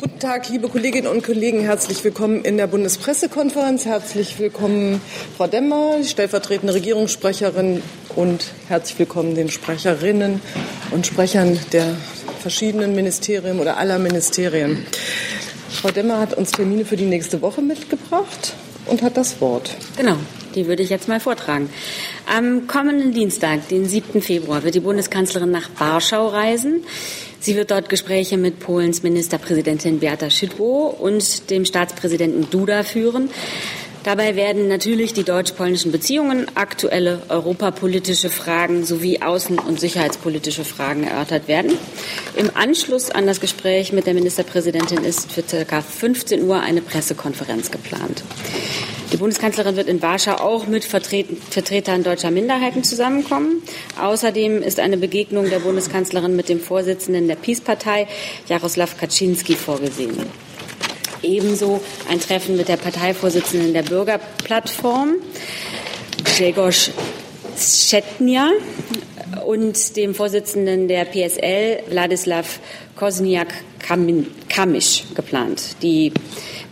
Guten Tag, liebe Kolleginnen und Kollegen. Herzlich willkommen in der Bundespressekonferenz. Herzlich willkommen, Frau Demmer, stellvertretende Regierungssprecherin, und herzlich willkommen den Sprecherinnen und Sprechern der verschiedenen Ministerien oder aller Ministerien. Frau Demmer hat uns Termine für die nächste Woche mitgebracht und hat das Wort. Genau. Die würde ich jetzt mal vortragen. Am kommenden Dienstag, den 7. Februar, wird die Bundeskanzlerin nach Warschau reisen. Sie wird dort Gespräche mit Polens Ministerpräsidentin Beata Szydło und dem Staatspräsidenten Duda führen. Dabei werden natürlich die deutsch-polnischen Beziehungen, aktuelle europapolitische Fragen sowie außen- und sicherheitspolitische Fragen erörtert werden. Im Anschluss an das Gespräch mit der Ministerpräsidentin ist für ca. 15 Uhr eine Pressekonferenz geplant. Die Bundeskanzlerin wird in Warschau auch mit Vertretern deutscher Minderheiten zusammenkommen. Außerdem ist eine Begegnung der Bundeskanzlerin mit dem Vorsitzenden der Peace-Partei, Jaroslaw Kaczynski, vorgesehen. Ebenso ein Treffen mit der Parteivorsitzenden der Bürgerplattform, Grzegorz Schetnia, und dem Vorsitzenden der PSL, Wladislaw Kosniak-Kamysz, geplant. Die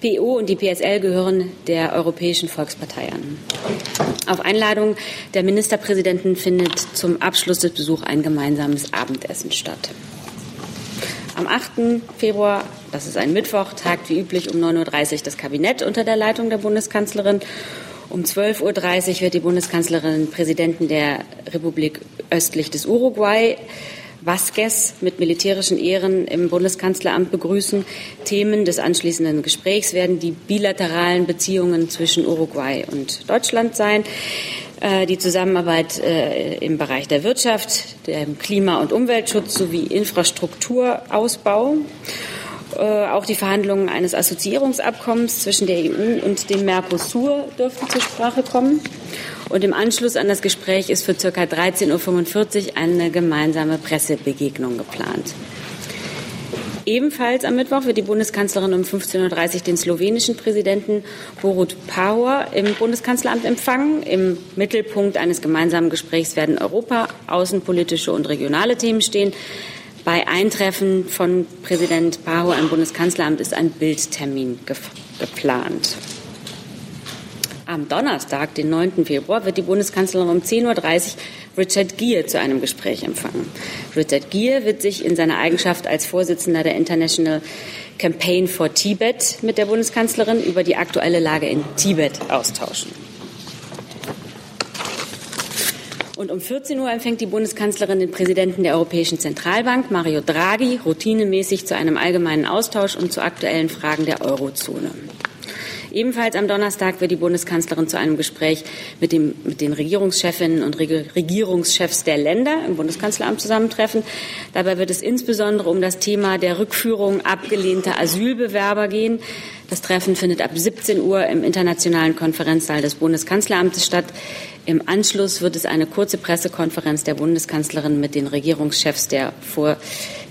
PO und die PSL gehören der Europäischen Volkspartei an. Auf Einladung der Ministerpräsidenten findet zum Abschluss des Besuchs ein gemeinsames Abendessen statt. Am 8. Februar, das ist ein Mittwoch, tagt wie üblich um 9.30 Uhr das Kabinett unter der Leitung der Bundeskanzlerin. Um 12.30 Uhr wird die Bundeskanzlerin Präsidenten der Republik östlich des Uruguay Vasquez mit militärischen Ehren im Bundeskanzleramt begrüßen. Themen des anschließenden Gesprächs werden die bilateralen Beziehungen zwischen Uruguay und Deutschland sein, äh, die Zusammenarbeit äh, im Bereich der Wirtschaft, dem Klima- und Umweltschutz sowie Infrastrukturausbau. Äh, auch die Verhandlungen eines Assoziierungsabkommens zwischen der EU und dem Mercosur dürften zur Sprache kommen. Und im Anschluss an das Gespräch ist für ca. 13.45 Uhr eine gemeinsame Pressebegegnung geplant. Ebenfalls am Mittwoch wird die Bundeskanzlerin um 15.30 Uhr den slowenischen Präsidenten Borut Pahor im Bundeskanzleramt empfangen. Im Mittelpunkt eines gemeinsamen Gesprächs werden Europa, außenpolitische und regionale Themen stehen. Bei Eintreffen von Präsident Pahor im Bundeskanzleramt ist ein Bildtermin geplant. Am Donnerstag, den 9. Februar, wird die Bundeskanzlerin um 10.30 Uhr Richard Gere zu einem Gespräch empfangen. Richard Gere wird sich in seiner Eigenschaft als Vorsitzender der International Campaign for Tibet mit der Bundeskanzlerin über die aktuelle Lage in Tibet austauschen. Und um 14 Uhr empfängt die Bundeskanzlerin den Präsidenten der Europäischen Zentralbank, Mario Draghi, routinemäßig zu einem allgemeinen Austausch und zu aktuellen Fragen der Eurozone. Ebenfalls am Donnerstag wird die Bundeskanzlerin zu einem Gespräch mit, dem, mit den Regierungschefinnen und Regierungschefs der Länder im Bundeskanzleramt zusammentreffen. Dabei wird es insbesondere um das Thema der Rückführung abgelehnter Asylbewerber gehen. Das Treffen findet ab 17 Uhr im internationalen Konferenzsaal des Bundeskanzleramtes statt. Im Anschluss wird es eine kurze Pressekonferenz der Bundeskanzlerin mit den Regierungschefs der Vor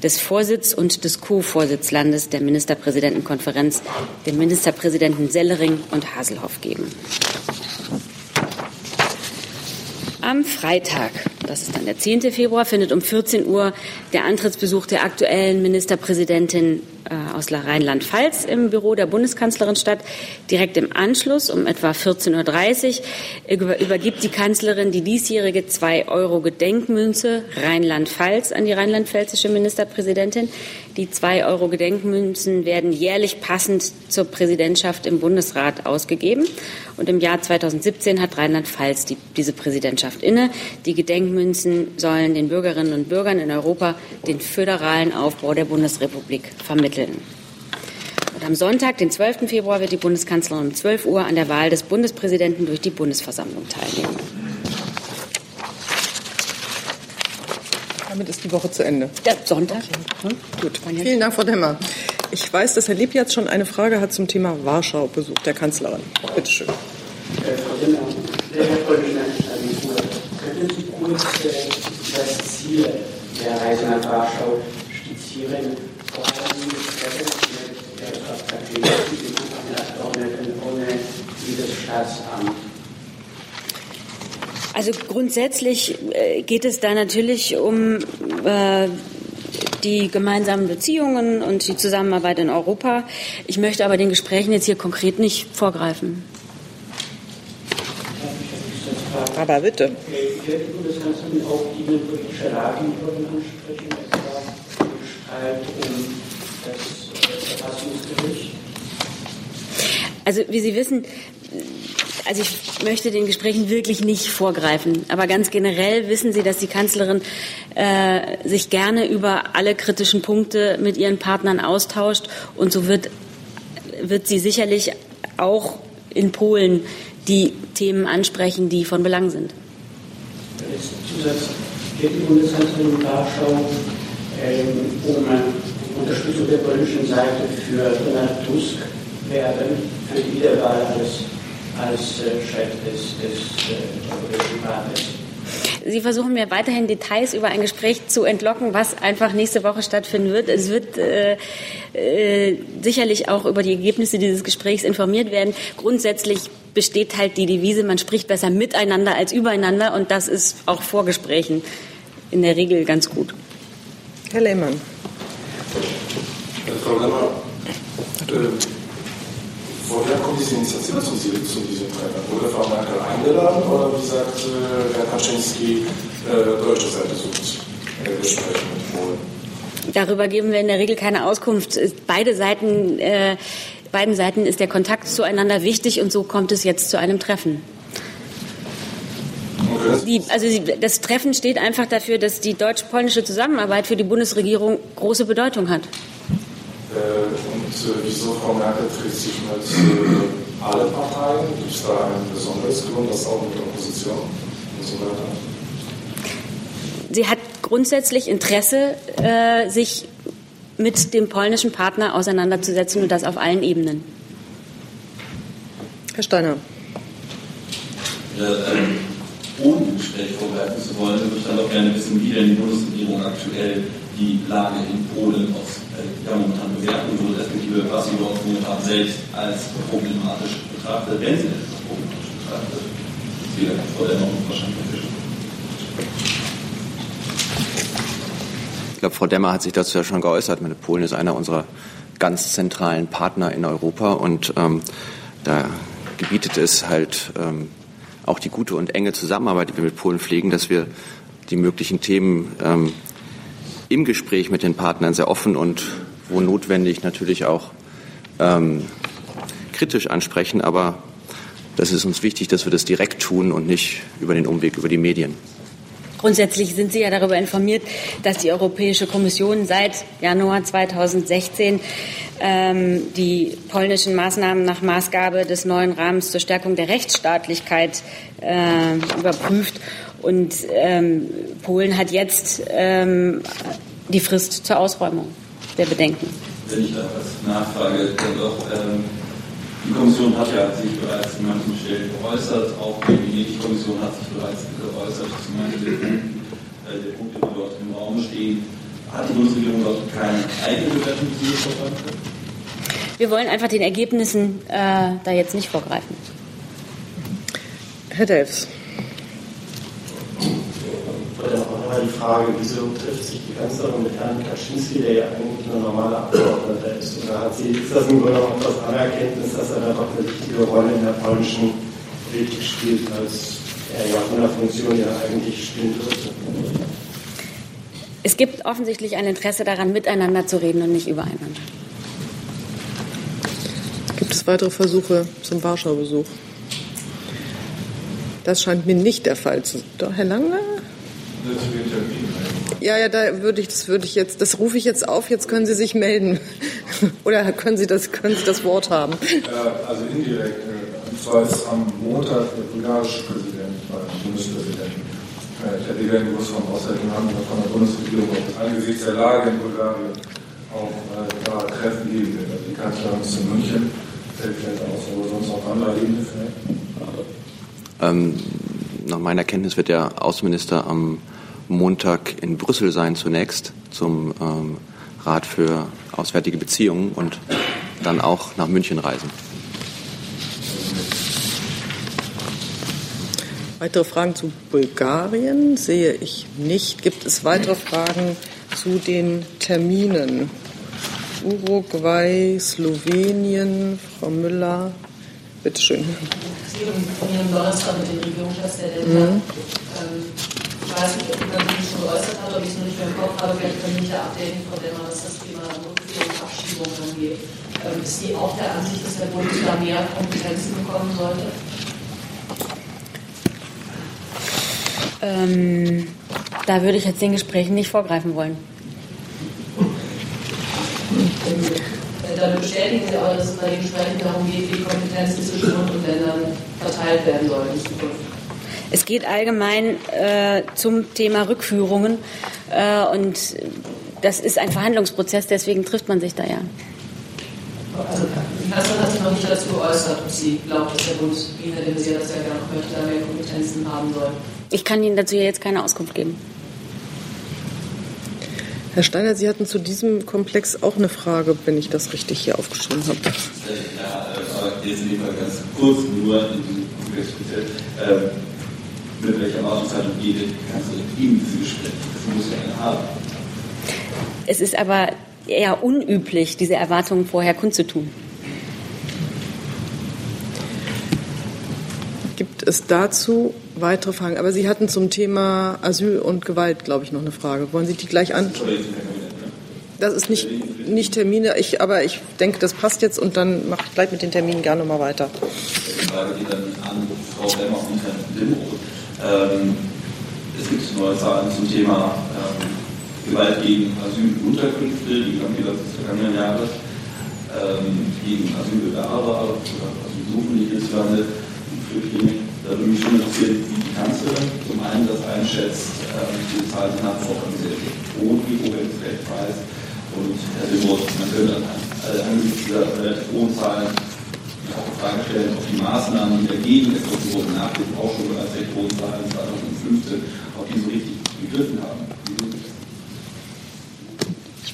des Vorsitz und des Co-Vorsitzlandes der Ministerpräsidentenkonferenz, den Ministerpräsidenten Sellering und Haselhoff geben. Am Freitag, das ist dann der 10. Februar, findet um 14 Uhr der Antrittsbesuch der aktuellen Ministerpräsidentin äh, aus Rheinland-Pfalz im Büro der Bundeskanzlerin statt. Direkt im Anschluss um etwa 14.30 Uhr übergibt die Kanzlerin die diesjährige 2-Euro-Gedenkmünze Rheinland-Pfalz an die rheinland-pfälzische Ministerpräsidentin. Die 2-Euro-Gedenkmünzen werden jährlich passend zur Präsidentschaft im Bundesrat ausgegeben. Und im Jahr 2017 hat Rheinland-Pfalz die, diese Präsidentschaft inne. Die Gedenkmünzen sollen den Bürgerinnen und Bürgern in Europa den föderalen Aufbau der Bundesrepublik vermitteln. Und am Sonntag, den 12. Februar, wird die Bundeskanzlerin um 12 Uhr an der Wahl des Bundespräsidenten durch die Bundesversammlung teilnehmen. Damit ist die Woche zu Ende. Ja, Sonntag. Okay. Gut. Vielen Dank, Frau Demmer. Ich weiß, dass Herr Lieb jetzt schon eine Frage hat zum Thema Warschau-Besuch der Kanzlerin. Bitte schön. Äh, Frau Demmer, könnten Sie kurz das Ziel der Reise nach Warschau skizzieren? Also grundsätzlich äh, geht es da natürlich um äh, die gemeinsamen Beziehungen und die Zusammenarbeit in Europa. Ich möchte aber den Gesprächen jetzt hier konkret nicht vorgreifen. Aber bitte. Bundeskanzlerin auch die innenpolitische Lage in Polen ansprechen, etwa den Streit um das Verfassungsgericht? Also wie Sie wissen, also ich möchte den Gesprächen wirklich nicht vorgreifen. Aber ganz generell wissen Sie, dass die Kanzlerin äh, sich gerne über alle kritischen Punkte mit ihren Partnern austauscht. Und so wird, wird sie sicherlich auch in Polen die Themen ansprechen, die von Belang sind. Jetzt Zusatz, wird die Bundeskanzlerin in Warschau ähm, um Unterstützung der polnischen Seite für Donald Tusk werben, für die Wiederwahl als, als äh, Chef des, des äh, Europäischen Rates? Sie versuchen mir weiterhin Details über ein Gespräch zu entlocken, was einfach nächste Woche stattfinden wird. Es wird äh, äh, sicherlich auch über die Ergebnisse dieses Gesprächs informiert werden. Grundsätzlich besteht halt die Devise, man spricht besser miteinander als übereinander und das ist auch vor Gesprächen in der Regel ganz gut. Herr Lehmann. Frau Lemmer, äh, woher kommt diese Initiative zu, zu diesem Treffen? Wurde Frau Merkel eingeladen oder wie sagt äh, Herr Kaczynski, äh, deutsche Seite sucht äh, Gespräche mit Polen? Darüber geben wir in der Regel keine Auskunft. Beide Seiten, äh, beiden Seiten ist der Kontakt zueinander wichtig und so kommt es jetzt zu einem Treffen. Die, also das Treffen steht einfach dafür, dass die deutsch-polnische Zusammenarbeit für die Bundesregierung große Bedeutung hat. Äh, und äh, wieso Frau Merkel trifft sich mit äh, allen Parteien? Gibt es da einen besonderen Grund, das auch mit der Opposition und so weiter? Sie hat grundsätzlich Interesse, äh, sich mit dem polnischen Partner auseinanderzusetzen und das auf allen Ebenen. Herr Steiner. Ja, ähm, ohne ein Gespräch vorbereiten zu wollen, würde ich dann doch gerne wissen, wie denn die Bundesregierung aktuell die Lage in Polen aus, äh, ja, momentan bewerten würde, respektive was sie dort momentan selbst als problematisch betrachtet, wenn sie es als problematisch betrachtet. Das ist wieder vor der Norm wahrscheinlich Ich glaube, Frau Demmer hat sich dazu ja schon geäußert. Meine Polen ist einer unserer ganz zentralen Partner in Europa und ähm, da gebietet es halt ähm, auch die gute und enge Zusammenarbeit, die wir mit Polen pflegen, dass wir die möglichen Themen ähm, im Gespräch mit den Partnern sehr offen und wo notwendig natürlich auch ähm, kritisch ansprechen. Aber das ist uns wichtig, dass wir das direkt tun und nicht über den Umweg über die Medien. Grundsätzlich sind Sie ja darüber informiert, dass die Europäische Kommission seit Januar 2016 ähm, die polnischen Maßnahmen nach Maßgabe des neuen Rahmens zur Stärkung der Rechtsstaatlichkeit äh, überprüft. Und ähm, Polen hat jetzt ähm, die Frist zur Ausräumung der Bedenken. Wenn ich da als Nachfrage dann doch, ähm, die Kommission hat ja sich bereits in manchen Stellen geäußert, auch die Venedig-Kommission hat sich bereits geäußert zu manchen der Punkten, äh, der Punkte, die dort im Raum stehen. Hat die Bundesregierung dort keine eigene Bewertung Verfahrens? Wir wollen einfach den Ergebnissen äh, da jetzt nicht vorgreifen. Herr Delfs. Dann auch nochmal die Frage, wieso trifft sich die Kanzlerin mit Herrn Kaczynski, der ja eigentlich nur normaler Abgeordneter ist? Oder hat sie, ist das im Grunde genommen das Anerkenntnis, dass er da doch eine wichtige Rolle in der polnischen Politik spielt, als er ja von der Funktion ja eigentlich spielen dürfte? Es gibt offensichtlich ein Interesse daran, miteinander zu reden und nicht übereinander. Gibt es weitere Versuche zum Warschau-Besuch? Das scheint mir nicht der Fall zu sein. Herr Lange? Ja, ja, da würde ich, das würde ich jetzt, das rufe ich jetzt auf. Jetzt können Sie sich melden. Oder können Sie das, können Sie das Wort haben? Äh, also indirekt. Und zwar ist am Montag der bulgarische Präsident, der Bundespräsident, äh, ich hätte gerne gewusst vom Auswärtigen Amt oder von der Bundesregierung, ob es angesichts der Lage in Bulgarien auch äh, da Treffen geben wird. Also die Kanzlerin ist in München, fällt vielleicht aus, aber sonst auf anderer Ebene vielleicht. Ähm, nach meiner Kenntnis wird der Außenminister am Montag in Brüssel sein zunächst zum ähm, Rat für Auswärtige Beziehungen und dann auch nach München reisen. Weitere Fragen zu Bulgarien sehe ich nicht. Gibt es weitere Fragen zu den Terminen. Uruguay, Slowenien, Frau Müller, bitteschön. Sie von Ihrem Donnerstag mit den Regierungschefs der Länder. Mhm. Ähm, ich weiß nicht, ob man sich schon geäußert hat, ob ich es noch nicht mehr im Kopf habe. Vielleicht können mich da updaten, Frau Demmer, was das Thema Rückführung und Abschiebung angeht. Ähm, ist die auch der Ansicht, dass der Bund da mehr Kompetenzen bekommen sollte? Ähm, da würde ich jetzt den Gesprächen nicht vorgreifen wollen. Damit bestätigen Sie aber, dass es bei den Gesprächen darum geht, wie Kompetenzen zwischen Bund und Ländern verteilt werden sollen in Zukunft. Es geht allgemein äh, zum Thema Rückführungen äh, und das ist ein Verhandlungsprozess, deswegen trifft man sich da ja. Also, Kanzlerin hat sich noch nicht dazu geäußert, ob sie glaubt, dass der Bund, wie Herr de Maizière das ja gerne möchte, da mehr Kompetenzen haben soll. Ich kann Ihnen dazu jetzt keine Auskunft geben. Herr Steiner, Sie hatten zu diesem Komplex auch eine Frage, wenn ich das richtig hier aufgeschrieben habe. Ja, aber jetzt in dem Fall ganz kurz nur in diesem Komplex speziell. Mit welcher Erwartungshaltung die Kanzlerin Gespräche? Das muss ja eine haben. Es ist aber eher unüblich, diese Erwartungen vorher kundzutun. Gibt es dazu weitere Fragen? Aber Sie hatten zum Thema Asyl und Gewalt, glaube ich, noch eine Frage. Wollen Sie die gleich an? Das ist nicht, nicht Termine, ich, aber ich denke, das passt jetzt und dann mache ich gleich mit den Terminen gerne mal weiter. Die Frage geht dann an Frau Lemmer und Herrn Limroth. Ähm, es gibt neue Zahlen zum Thema ähm, Gewalt gegen Asylunterkünfte, die wir des vergangenen Jahres, ähm, gegen Asylbewerber oder Asylsuchende hierzulande und Flüchtlinge. Da würde mich schon interessieren, wie die Kanzlerin zum einen das einschätzt, ähm, diese Zahlen sind halt auch sehr hoch, wie hoch es weltweit und Herr Limroth, man könnte angesichts dieser relativ hohen Zahlen auch die Frage stellen, ob die Maßnahmen, die dagegen getroffen wurden, nach dem recht hohen Zahlen 2015, ob die so richtig gegriffen haben.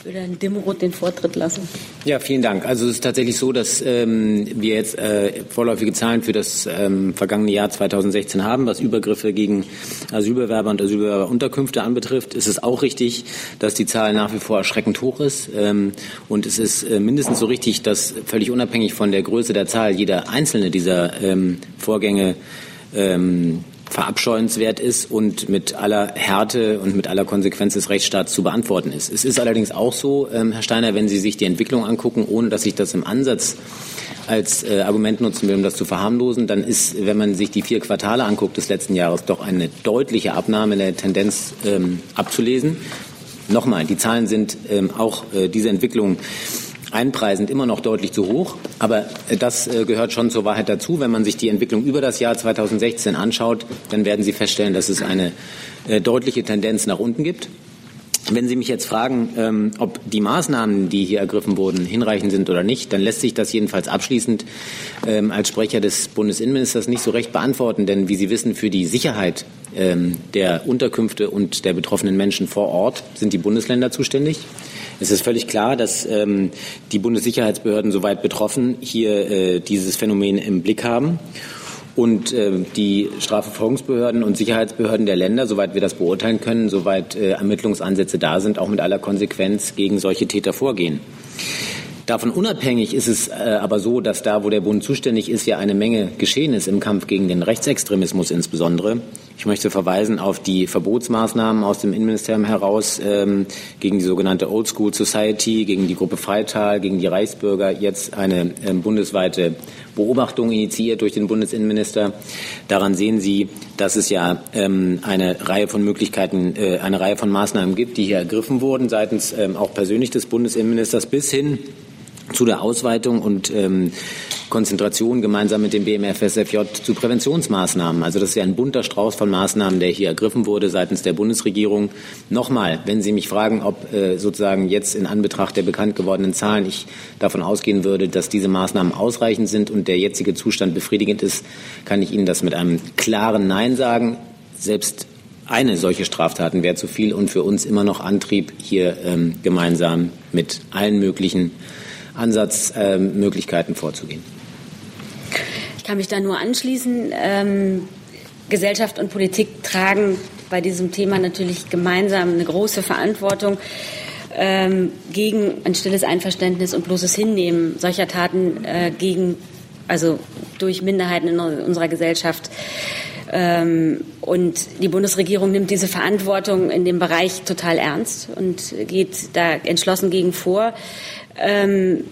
Ich würde Herrn Dimroth den Vortritt lassen. Ja, vielen Dank. Also es ist tatsächlich so, dass ähm, wir jetzt äh, vorläufige Zahlen für das ähm, vergangene Jahr 2016 haben, was Übergriffe gegen Asylbewerber und Asylbewerberunterkünfte anbetrifft. Es ist auch richtig, dass die Zahl nach wie vor erschreckend hoch ist. Ähm, und es ist äh, mindestens so richtig, dass völlig unabhängig von der Größe der Zahl jeder einzelne dieser ähm, Vorgänge ähm, verabscheuenswert ist und mit aller Härte und mit aller Konsequenz des Rechtsstaats zu beantworten ist. Es ist allerdings auch so, ähm, Herr Steiner, wenn Sie sich die Entwicklung angucken, ohne dass ich das im Ansatz als äh, Argument nutzen will, um das zu verharmlosen, dann ist, wenn man sich die vier Quartale anguckt des letzten Jahres, doch eine deutliche Abnahme der Tendenz ähm, abzulesen. Nochmal, die Zahlen sind ähm, auch äh, diese Entwicklung einpreisend immer noch deutlich zu hoch. Aber äh, das äh, gehört schon zur Wahrheit dazu. Wenn man sich die Entwicklung über das Jahr 2016 anschaut, dann werden Sie feststellen, dass es eine äh, deutliche Tendenz nach unten gibt. Wenn Sie mich jetzt fragen, ähm, ob die Maßnahmen, die hier ergriffen wurden, hinreichend sind oder nicht, dann lässt sich das jedenfalls abschließend ähm, als Sprecher des Bundesinnenministers nicht so recht beantworten. Denn wie Sie wissen, für die Sicherheit der Unterkünfte und der betroffenen Menschen vor Ort sind die Bundesländer zuständig. Es ist völlig klar, dass ähm, die Bundessicherheitsbehörden soweit betroffen hier äh, dieses Phänomen im Blick haben. Und äh, die Strafverfolgungsbehörden und Sicherheitsbehörden der Länder, soweit wir das beurteilen können, soweit äh, Ermittlungsansätze da sind, auch mit aller Konsequenz gegen solche Täter vorgehen. Davon unabhängig ist es äh, aber so, dass da, wo der Bund zuständig ist, ja eine Menge geschehen ist im Kampf gegen den Rechtsextremismus insbesondere. Ich möchte verweisen auf die Verbotsmaßnahmen aus dem Innenministerium heraus ähm, gegen die sogenannte Old School Society, gegen die Gruppe Freital, gegen die Reichsbürger. Jetzt eine ähm, bundesweite Beobachtung initiiert durch den Bundesinnenminister. Daran sehen Sie, dass es ja ähm, eine Reihe von Möglichkeiten, äh, eine Reihe von Maßnahmen gibt, die hier ergriffen wurden seitens ähm, auch persönlich des Bundesinnenministers bis hin zu der Ausweitung und ähm, Konzentration gemeinsam mit dem BMFSFJ zu Präventionsmaßnahmen. Also das ist ja ein bunter Strauß von Maßnahmen, der hier ergriffen wurde seitens der Bundesregierung. Nochmal, wenn Sie mich fragen, ob äh, sozusagen jetzt in Anbetracht der bekannt gewordenen Zahlen ich davon ausgehen würde, dass diese Maßnahmen ausreichend sind und der jetzige Zustand befriedigend ist, kann ich Ihnen das mit einem klaren Nein sagen. Selbst eine solche Straftaten wäre zu viel und für uns immer noch Antrieb, hier ähm, gemeinsam mit allen möglichen Ansatzmöglichkeiten vorzugehen. Ich kann mich da nur anschließen. Ähm, Gesellschaft und Politik tragen bei diesem Thema natürlich gemeinsam eine große Verantwortung ähm, gegen ein stilles Einverständnis und bloßes Hinnehmen solcher Taten äh, gegen, also durch Minderheiten in unserer Gesellschaft. Ähm, und die Bundesregierung nimmt diese Verantwortung in dem Bereich total ernst und geht da entschlossen gegen vor. Ähm,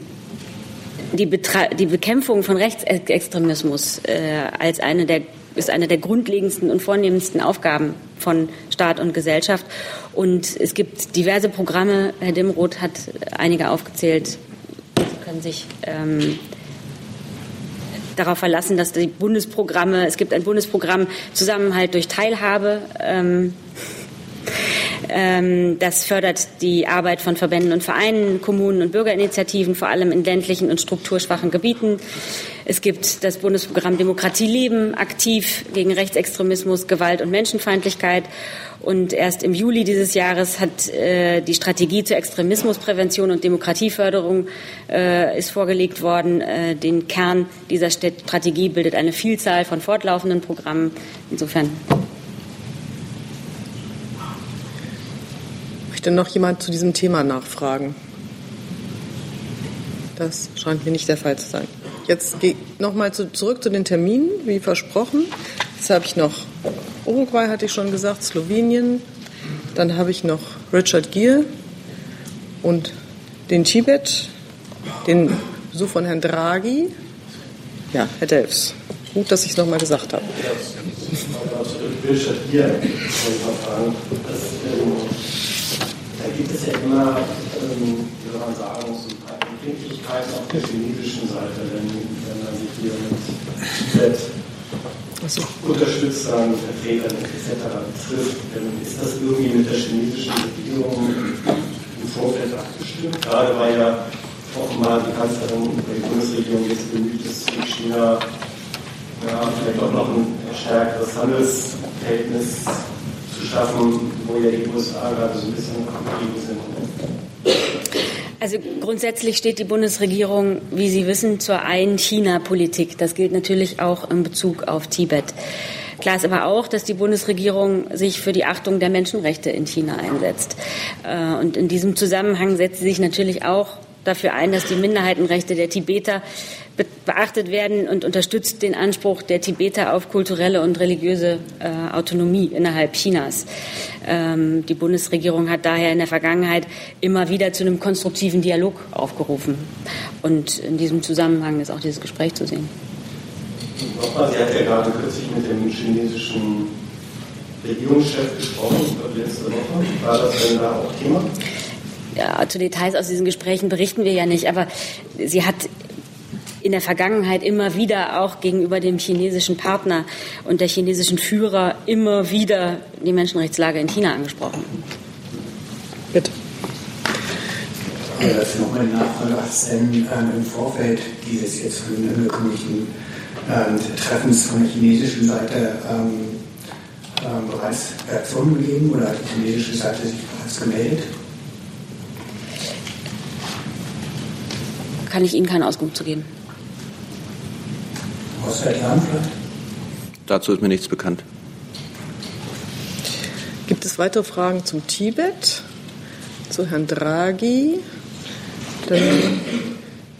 die, Betra die Bekämpfung von Rechtsextremismus äh, als eine der ist eine der grundlegendsten und vornehmendsten Aufgaben von Staat und Gesellschaft. Und es gibt diverse Programme. Herr Dimroth hat einige aufgezählt. Sie können sich ähm, darauf verlassen, dass die Bundesprogramme, es gibt ein Bundesprogramm Zusammenhalt durch Teilhabe. Ähm, ähm, das fördert die Arbeit von Verbänden und Vereinen, Kommunen und Bürgerinitiativen, vor allem in ländlichen und strukturschwachen Gebieten. Es gibt das Bundesprogramm Demokratie leben, aktiv gegen Rechtsextremismus, Gewalt und Menschenfeindlichkeit. Und erst im Juli dieses Jahres hat äh, die Strategie zur Extremismusprävention und Demokratieförderung äh, ist vorgelegt worden. Äh, den Kern dieser Strategie bildet eine Vielzahl von fortlaufenden Programmen. Insofern Möchte noch jemand zu diesem Thema nachfragen? Das scheint mir nicht der Fall zu sein. Jetzt nochmal zu, zurück zu den Terminen, wie versprochen. Jetzt habe ich noch Uruguay, hatte ich schon gesagt, Slowenien. Dann habe ich noch Richard Gere und den Tibet, den Besuch von Herrn Draghi. Ja, Herr Delfs. Gut, dass ich es nochmal gesagt habe. Richard Gere, da gibt es ja immer, ähm, wie soll man sagen, so Empfindlichkeiten auf der chinesischen Seite, wenn, wenn man sich hier mit Tibet so. unterstützern, Vertretern etc. trifft. Ähm, ist das irgendwie mit der chinesischen Regierung im Vorfeld abgestimmt? Gerade weil ja offenbar die Kanzlerin oder die Bundesregierung jetzt bemüht ist, mit China ja, vielleicht auch noch ein stärkeres Handelsverhältnis zu schaffen, wo ja die USA gerade so ein bisschen aktiv sind. Also grundsätzlich steht die Bundesregierung, wie Sie wissen, zur Ein-China-Politik. Das gilt natürlich auch in Bezug auf Tibet. Klar ist aber auch, dass die Bundesregierung sich für die Achtung der Menschenrechte in China einsetzt. Äh, und in diesem Zusammenhang setzt sie sich natürlich auch dafür ein, dass die Minderheitenrechte der Tibeter beachtet werden und unterstützt den Anspruch der Tibeter auf kulturelle und religiöse äh, Autonomie innerhalb Chinas. Ähm, die Bundesregierung hat daher in der Vergangenheit immer wieder zu einem konstruktiven Dialog aufgerufen. Und in diesem Zusammenhang ist auch dieses Gespräch zu sehen. Nochmal, Sie hat ja gerade kürzlich mit dem chinesischen Regierungschef gesprochen, letzte Woche. War das denn da auch Thema? Ja, zu Details aus diesen Gesprächen berichten wir ja nicht, aber sie hat in der Vergangenheit immer wieder auch gegenüber dem chinesischen Partner und der chinesischen Führer immer wieder die Menschenrechtslage in China angesprochen. Bitte. Ja, das ist nochmal eine Nachfrage. Hat es denn ähm, im Vorfeld dieses jetzt von Ihnen angekündigten ähm, Treffens von der chinesischen Seite ähm, ähm, bereits Reaktionen gegeben oder hat die chinesische Seite sich bereits gemeldet? Kann ich Ihnen keine Auskunft zu geben. Dazu ist mir nichts bekannt. Gibt es weitere Fragen zum Tibet? Zu Herrn Draghi? Dann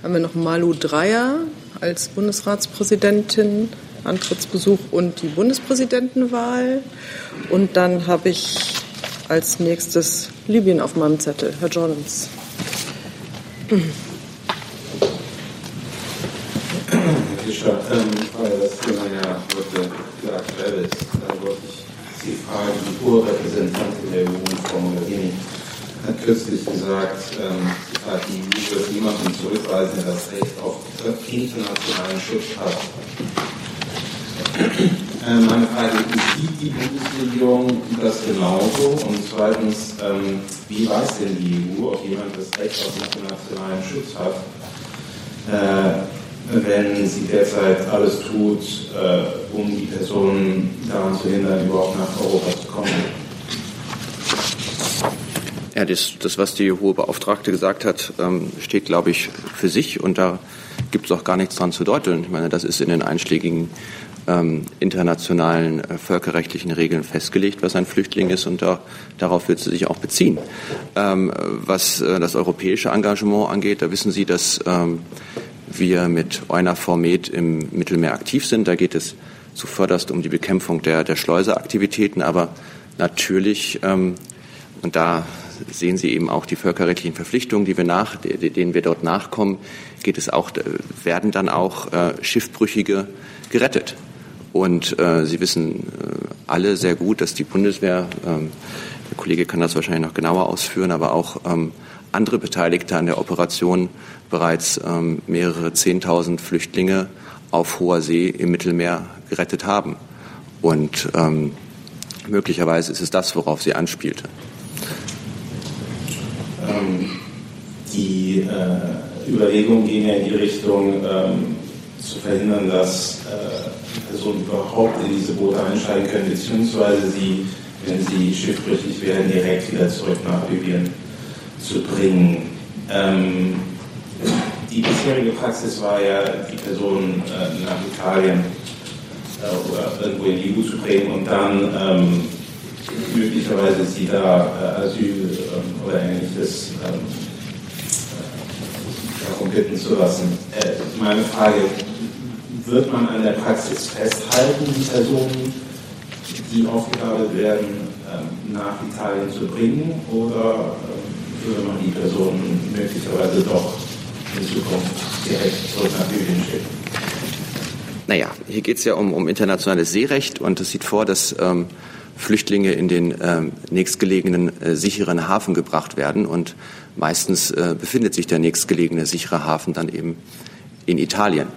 haben wir noch Malu Dreyer als Bundesratspräsidentin, Antrittsbesuch und die Bundespräsidentenwahl. Und dann habe ich als nächstes Libyen auf meinem Zettel. Herr Jordans. Fischer, ähm, weil das Thema ja heute sehr aktuell ist, da wollte ich Sie fragen, die Urrepräsentantin der EU, Frau Mogherini, hat kürzlich gesagt, ähm, die EU wird niemanden zurückweisen, der das Recht auf internationalen Schutz hat. Äh, meine Frage, wie sieht die Bundesregierung das genauso? Und zweitens, ähm, wie weiß denn die EU, ob jemand das Recht auf internationalen Schutz hat? Äh, wenn sie derzeit alles tut, äh, um die Personen daran zu hindern, überhaupt nach Europa zu kommen. Ja, das, das was die hohe Beauftragte gesagt hat, ähm, steht, glaube ich, für sich und da gibt es auch gar nichts dran zu deuteln. Ich meine, das ist in den einschlägigen ähm, internationalen äh, völkerrechtlichen Regeln festgelegt, was ein Flüchtling ist, und da, darauf wird sie sich auch beziehen. Ähm, was äh, das europäische Engagement angeht, da wissen Sie, dass ähm, wir mit EUNAVFOR Med im Mittelmeer aktiv sind. Da geht es zuvörderst um die Bekämpfung der, der Schleuseraktivitäten, aber natürlich, ähm, und da sehen Sie eben auch die völkerrechtlichen Verpflichtungen, die wir nach, denen wir dort nachkommen, geht es auch, werden dann auch äh, Schiffbrüchige gerettet. Und äh, Sie wissen äh, alle sehr gut, dass die Bundeswehr, ähm, der Kollege kann das wahrscheinlich noch genauer ausführen, aber auch ähm, andere Beteiligte an der Operation bereits ähm, mehrere Zehntausend Flüchtlinge auf hoher See im Mittelmeer gerettet haben. Und ähm, möglicherweise ist es das, worauf sie anspielte. Ähm, die äh, Überlegungen gehen ja in die Richtung, ähm, zu verhindern, dass äh, Personen überhaupt in diese Boote einsteigen können, beziehungsweise sie, wenn sie schiffbrüchig werden, direkt wieder zurück nach Libyen zu bringen. Ähm, die bisherige Praxis war ja, die Personen äh, nach Italien äh, oder irgendwo in die EU zu bringen und dann ähm, möglicherweise sie da äh, Asyl ähm, oder ähnliches ähm, äh, darum bitten zu lassen. Äh, meine Frage, wird man an der Praxis festhalten, die Personen, die aufgegabelt werden, ähm, nach Italien zu bringen oder ähm, würde man die Personen möglicherweise doch in Zukunft direkt zurück nach Libyen schicken? Naja, hier geht es ja um, um internationales Seerecht und es sieht vor, dass ähm, Flüchtlinge in den ähm, nächstgelegenen äh, sicheren Hafen gebracht werden und meistens äh, befindet sich der nächstgelegene sichere Hafen dann eben in Italien.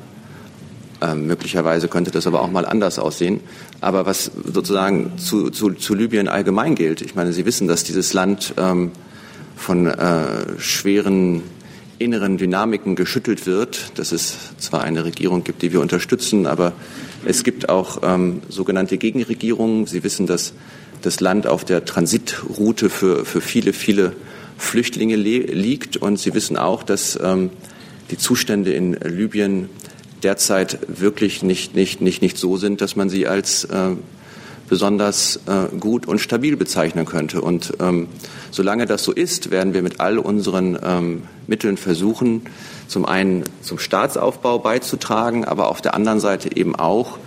Ähm, möglicherweise könnte das aber auch mal anders aussehen. Aber was sozusagen zu, zu, zu Libyen allgemein gilt, ich meine, Sie wissen, dass dieses Land ähm, von äh, schweren inneren Dynamiken geschüttelt wird, dass es zwar eine Regierung gibt, die wir unterstützen, aber es gibt auch ähm, sogenannte Gegenregierungen. Sie wissen, dass das Land auf der Transitroute für, für viele, viele Flüchtlinge liegt. Und Sie wissen auch, dass ähm, die Zustände in Libyen derzeit wirklich nicht, nicht, nicht, nicht so sind, dass man sie als äh, besonders äh, gut und stabil bezeichnen könnte. Und ähm, solange das so ist, werden wir mit all unseren ähm, Mitteln versuchen, zum einen zum Staatsaufbau beizutragen, aber auf der anderen Seite eben auch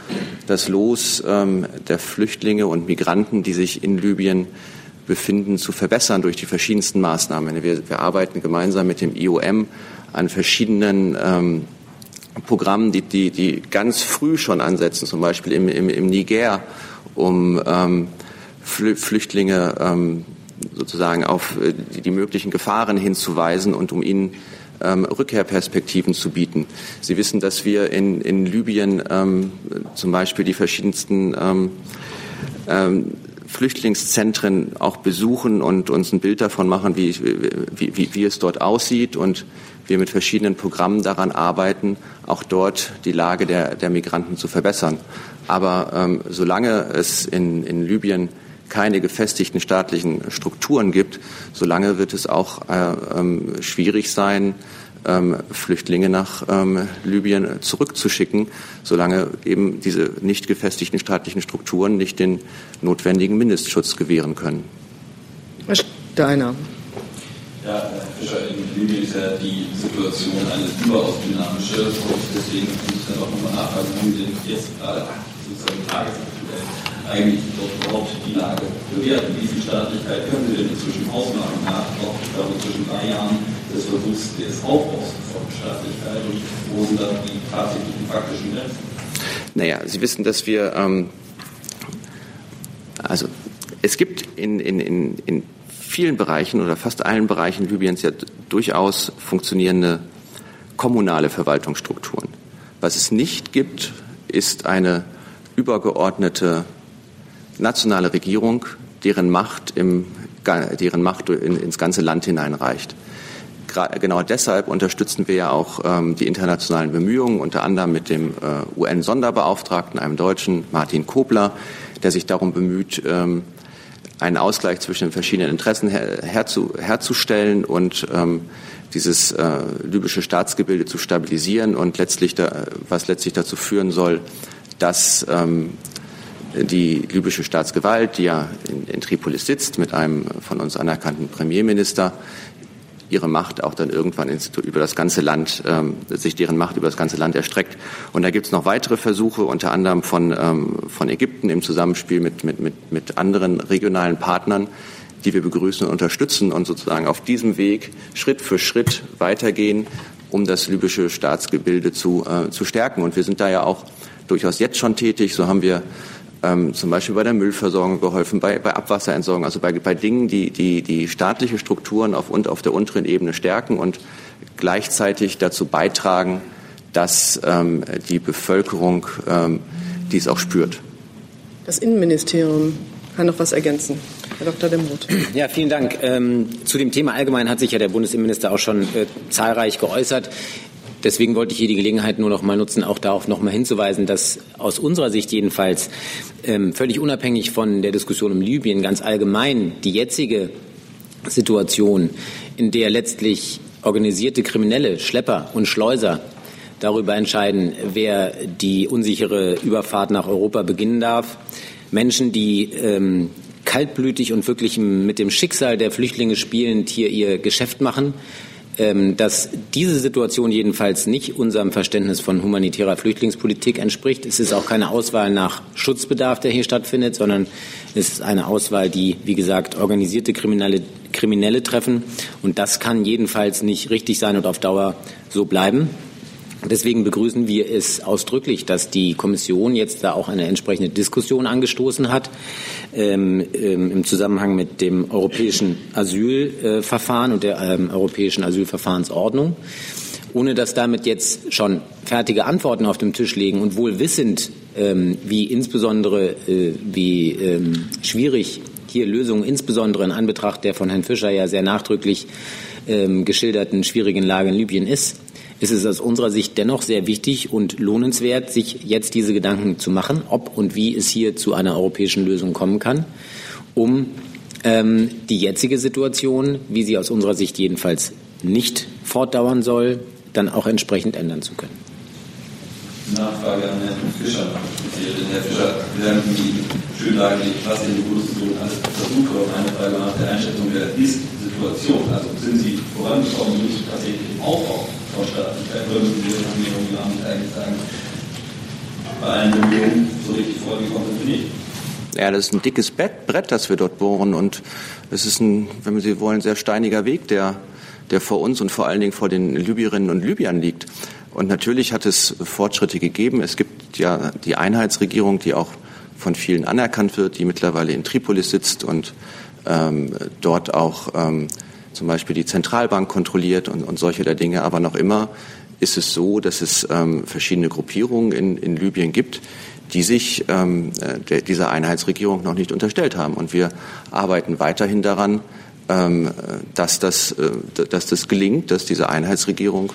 das Los ähm, der Flüchtlinge und Migranten, die sich in Libyen befinden, zu verbessern durch die verschiedensten Maßnahmen. Wir, wir arbeiten gemeinsam mit dem IOM an verschiedenen ähm, Programmen, die, die, die ganz früh schon ansetzen, zum Beispiel im, im, im Niger, um ähm, Flüchtlinge ähm, sozusagen auf äh, die, die möglichen Gefahren hinzuweisen und um ihnen ähm, Rückkehrperspektiven zu bieten. Sie wissen, dass wir in, in Libyen ähm, zum Beispiel die verschiedensten ähm, ähm, Flüchtlingszentren auch besuchen und uns ein Bild davon machen, wie, wie, wie, wie es dort aussieht und wir mit verschiedenen Programmen daran arbeiten, auch dort die Lage der, der Migranten zu verbessern. Aber ähm, solange es in, in Libyen keine gefestigten staatlichen Strukturen gibt, solange wird es auch äh, ähm, schwierig sein, ähm, Flüchtlinge nach ähm, Libyen zurückzuschicken, solange eben diese nicht gefestigten staatlichen Strukturen nicht den notwendigen Mindestschutz gewähren können. Herr Steiner. Ja, Herr Fischer, in Libyen ist ja die Situation eine überaus dynamische und deswegen muss ich dann auch nochmal nachfragen, wie Sie jetzt gerade sozusagen tagesaktuell eigentlich dort überhaupt die Lage bewerten. Wie viel Staatlichkeit können Sie denn inzwischen ausmachen nach, glaube, zwischen drei Jahren des Versuchs des Aufbaus von Staatlichkeit und wo sind da die tatsächlichen faktischen Grenzen? Naja, Sie wissen, dass wir, ähm, also es gibt in, in, in, in vielen Bereichen oder fast allen Bereichen Libyens ja durchaus funktionierende kommunale Verwaltungsstrukturen. Was es nicht gibt, ist eine übergeordnete nationale Regierung, deren Macht, im, deren Macht in, ins ganze Land hineinreicht. Genau deshalb unterstützen wir ja auch ähm, die internationalen Bemühungen, unter anderem mit dem äh, UN-Sonderbeauftragten, einem Deutschen, Martin Kobler, der sich darum bemüht, ähm, einen Ausgleich zwischen den verschiedenen Interessen her, herzu, herzustellen und ähm, dieses äh, libysche Staatsgebilde zu stabilisieren und letztlich da, was letztlich dazu führen soll, dass ähm, die libysche Staatsgewalt, die ja in, in Tripolis sitzt, mit einem von uns anerkannten Premierminister, ihre Macht auch dann irgendwann über das ganze Land, ähm, sich deren Macht über das ganze Land erstreckt. Und da gibt es noch weitere Versuche, unter anderem von, ähm, von Ägypten im Zusammenspiel mit, mit, mit, mit anderen regionalen Partnern, die wir begrüßen und unterstützen und sozusagen auf diesem Weg Schritt für Schritt weitergehen, um das libysche Staatsgebilde zu, äh, zu stärken. Und wir sind da ja auch durchaus jetzt schon tätig. So haben wir ähm, zum Beispiel bei der Müllversorgung geholfen, bei, bei Abwasserentsorgung, also bei, bei Dingen, die, die, die staatliche Strukturen auf, und auf der unteren Ebene stärken und gleichzeitig dazu beitragen, dass ähm, die Bevölkerung ähm, dies auch spürt. Das Innenministerium kann noch was ergänzen. Herr Dr. Demroth. Ja, vielen Dank. Ähm, zu dem Thema allgemein hat sich ja der Bundesinnenminister auch schon äh, zahlreich geäußert. Deswegen wollte ich hier die Gelegenheit nur noch mal nutzen, auch darauf noch mal hinzuweisen, dass aus unserer Sicht jedenfalls ähm, völlig unabhängig von der Diskussion um Libyen ganz allgemein die jetzige Situation, in der letztlich organisierte Kriminelle, Schlepper und Schleuser darüber entscheiden, wer die unsichere Überfahrt nach Europa beginnen darf. Menschen, die ähm, kaltblütig und wirklich mit dem Schicksal der Flüchtlinge spielend hier ihr Geschäft machen, dass diese Situation jedenfalls nicht unserem Verständnis von humanitärer Flüchtlingspolitik entspricht. Es ist auch keine Auswahl nach Schutzbedarf, der hier stattfindet, sondern es ist eine Auswahl, die, wie gesagt, organisierte Kriminelle, Kriminelle treffen. Und das kann jedenfalls nicht richtig sein und auf Dauer so bleiben. Deswegen begrüßen wir es ausdrücklich, dass die Kommission jetzt da auch eine entsprechende Diskussion angestoßen hat ähm, ähm, im Zusammenhang mit dem europäischen Asylverfahren und der ähm, europäischen Asylverfahrensordnung. Ohne dass damit jetzt schon fertige Antworten auf dem Tisch liegen und wohl wissend, ähm, wie insbesondere äh, wie ähm, schwierig hier Lösungen, insbesondere in Anbetracht der von Herrn Fischer ja sehr nachdrücklich ähm, geschilderten schwierigen Lage in Libyen ist, ist es aus unserer Sicht dennoch sehr wichtig und lohnenswert, sich jetzt diese Gedanken zu machen, ob und wie es hier zu einer europäischen Lösung kommen kann, um ähm, die jetzige Situation, wie sie aus unserer Sicht jedenfalls nicht fortdauern soll, dann auch entsprechend ändern zu können. Nachfrage an Herrn Fischer. Herr Fischer, wir haben die schön dargelegt, was in der Bundesregierung alles versucht wird. Eine Frage nach der Einschätzung der Ist-Situation. Also sind Sie vorangekommen durch tatsächlich im Aufbau von Staatlichkeit? Würden Sie diese Regierung gar nicht eigentlich sagen, bei allen Bemühungen so richtig vorgekommen sind nicht? Ja, das ist ein dickes Brett, das wir dort bohren. Und es ist ein, wenn Sie wollen, sehr steiniger Weg, der, der vor uns und vor allen Dingen vor den Libyerinnen und Libyern liegt. Und natürlich hat es Fortschritte gegeben. Es gibt ja die Einheitsregierung, die auch von vielen anerkannt wird, die mittlerweile in Tripolis sitzt und ähm, dort auch ähm, zum Beispiel die Zentralbank kontrolliert und, und solche der Dinge. Aber noch immer ist es so, dass es ähm, verschiedene Gruppierungen in, in Libyen gibt, die sich ähm, der, dieser Einheitsregierung noch nicht unterstellt haben. Und wir arbeiten weiterhin daran, ähm, dass, das, äh, dass das gelingt, dass diese Einheitsregierung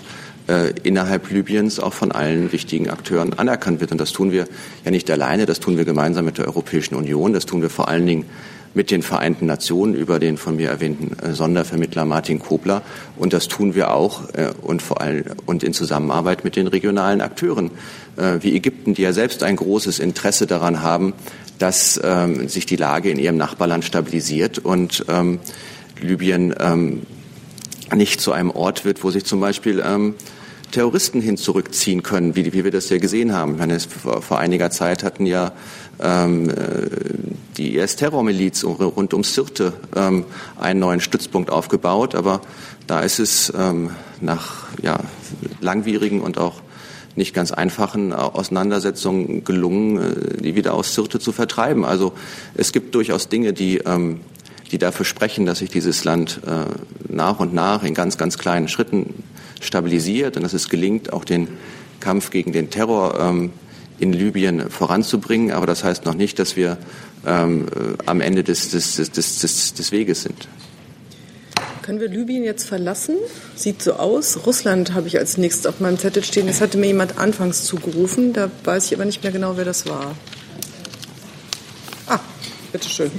äh, innerhalb Libyens auch von allen wichtigen Akteuren anerkannt wird. Und das tun wir ja nicht alleine, das tun wir gemeinsam mit der Europäischen Union, das tun wir vor allen Dingen mit den Vereinten Nationen über den von mir erwähnten äh, Sondervermittler Martin Kobler. Und das tun wir auch äh, und vor allem und in Zusammenarbeit mit den regionalen Akteuren äh, wie Ägypten, die ja selbst ein großes Interesse daran haben, dass ähm, sich die Lage in ihrem Nachbarland stabilisiert und ähm, Libyen ähm, nicht zu einem Ort wird, wo sich zum Beispiel Terroristen hin zurückziehen können, wie, wir das ja gesehen haben. Ich meine, vor einiger Zeit hatten ja ähm, äh, die IS-Terrormiliz rund um Sirte ähm, einen neuen Stützpunkt aufgebaut, aber da ist es ähm, nach ja, langwierigen und auch nicht ganz einfachen Auseinandersetzungen gelungen, äh, die wieder aus Sirte zu vertreiben. Also es gibt durchaus Dinge, die ähm, die dafür sprechen, dass sich dieses Land äh, nach und nach in ganz, ganz kleinen Schritten stabilisiert und dass es gelingt, auch den Kampf gegen den Terror ähm, in Libyen voranzubringen. Aber das heißt noch nicht, dass wir ähm, äh, am Ende des, des, des, des, des Weges sind. Können wir Libyen jetzt verlassen? Sieht so aus. Russland habe ich als nächstes auf meinem Zettel stehen. Das hatte mir jemand anfangs zugerufen. Da weiß ich aber nicht mehr genau, wer das war. Ah, bitteschön.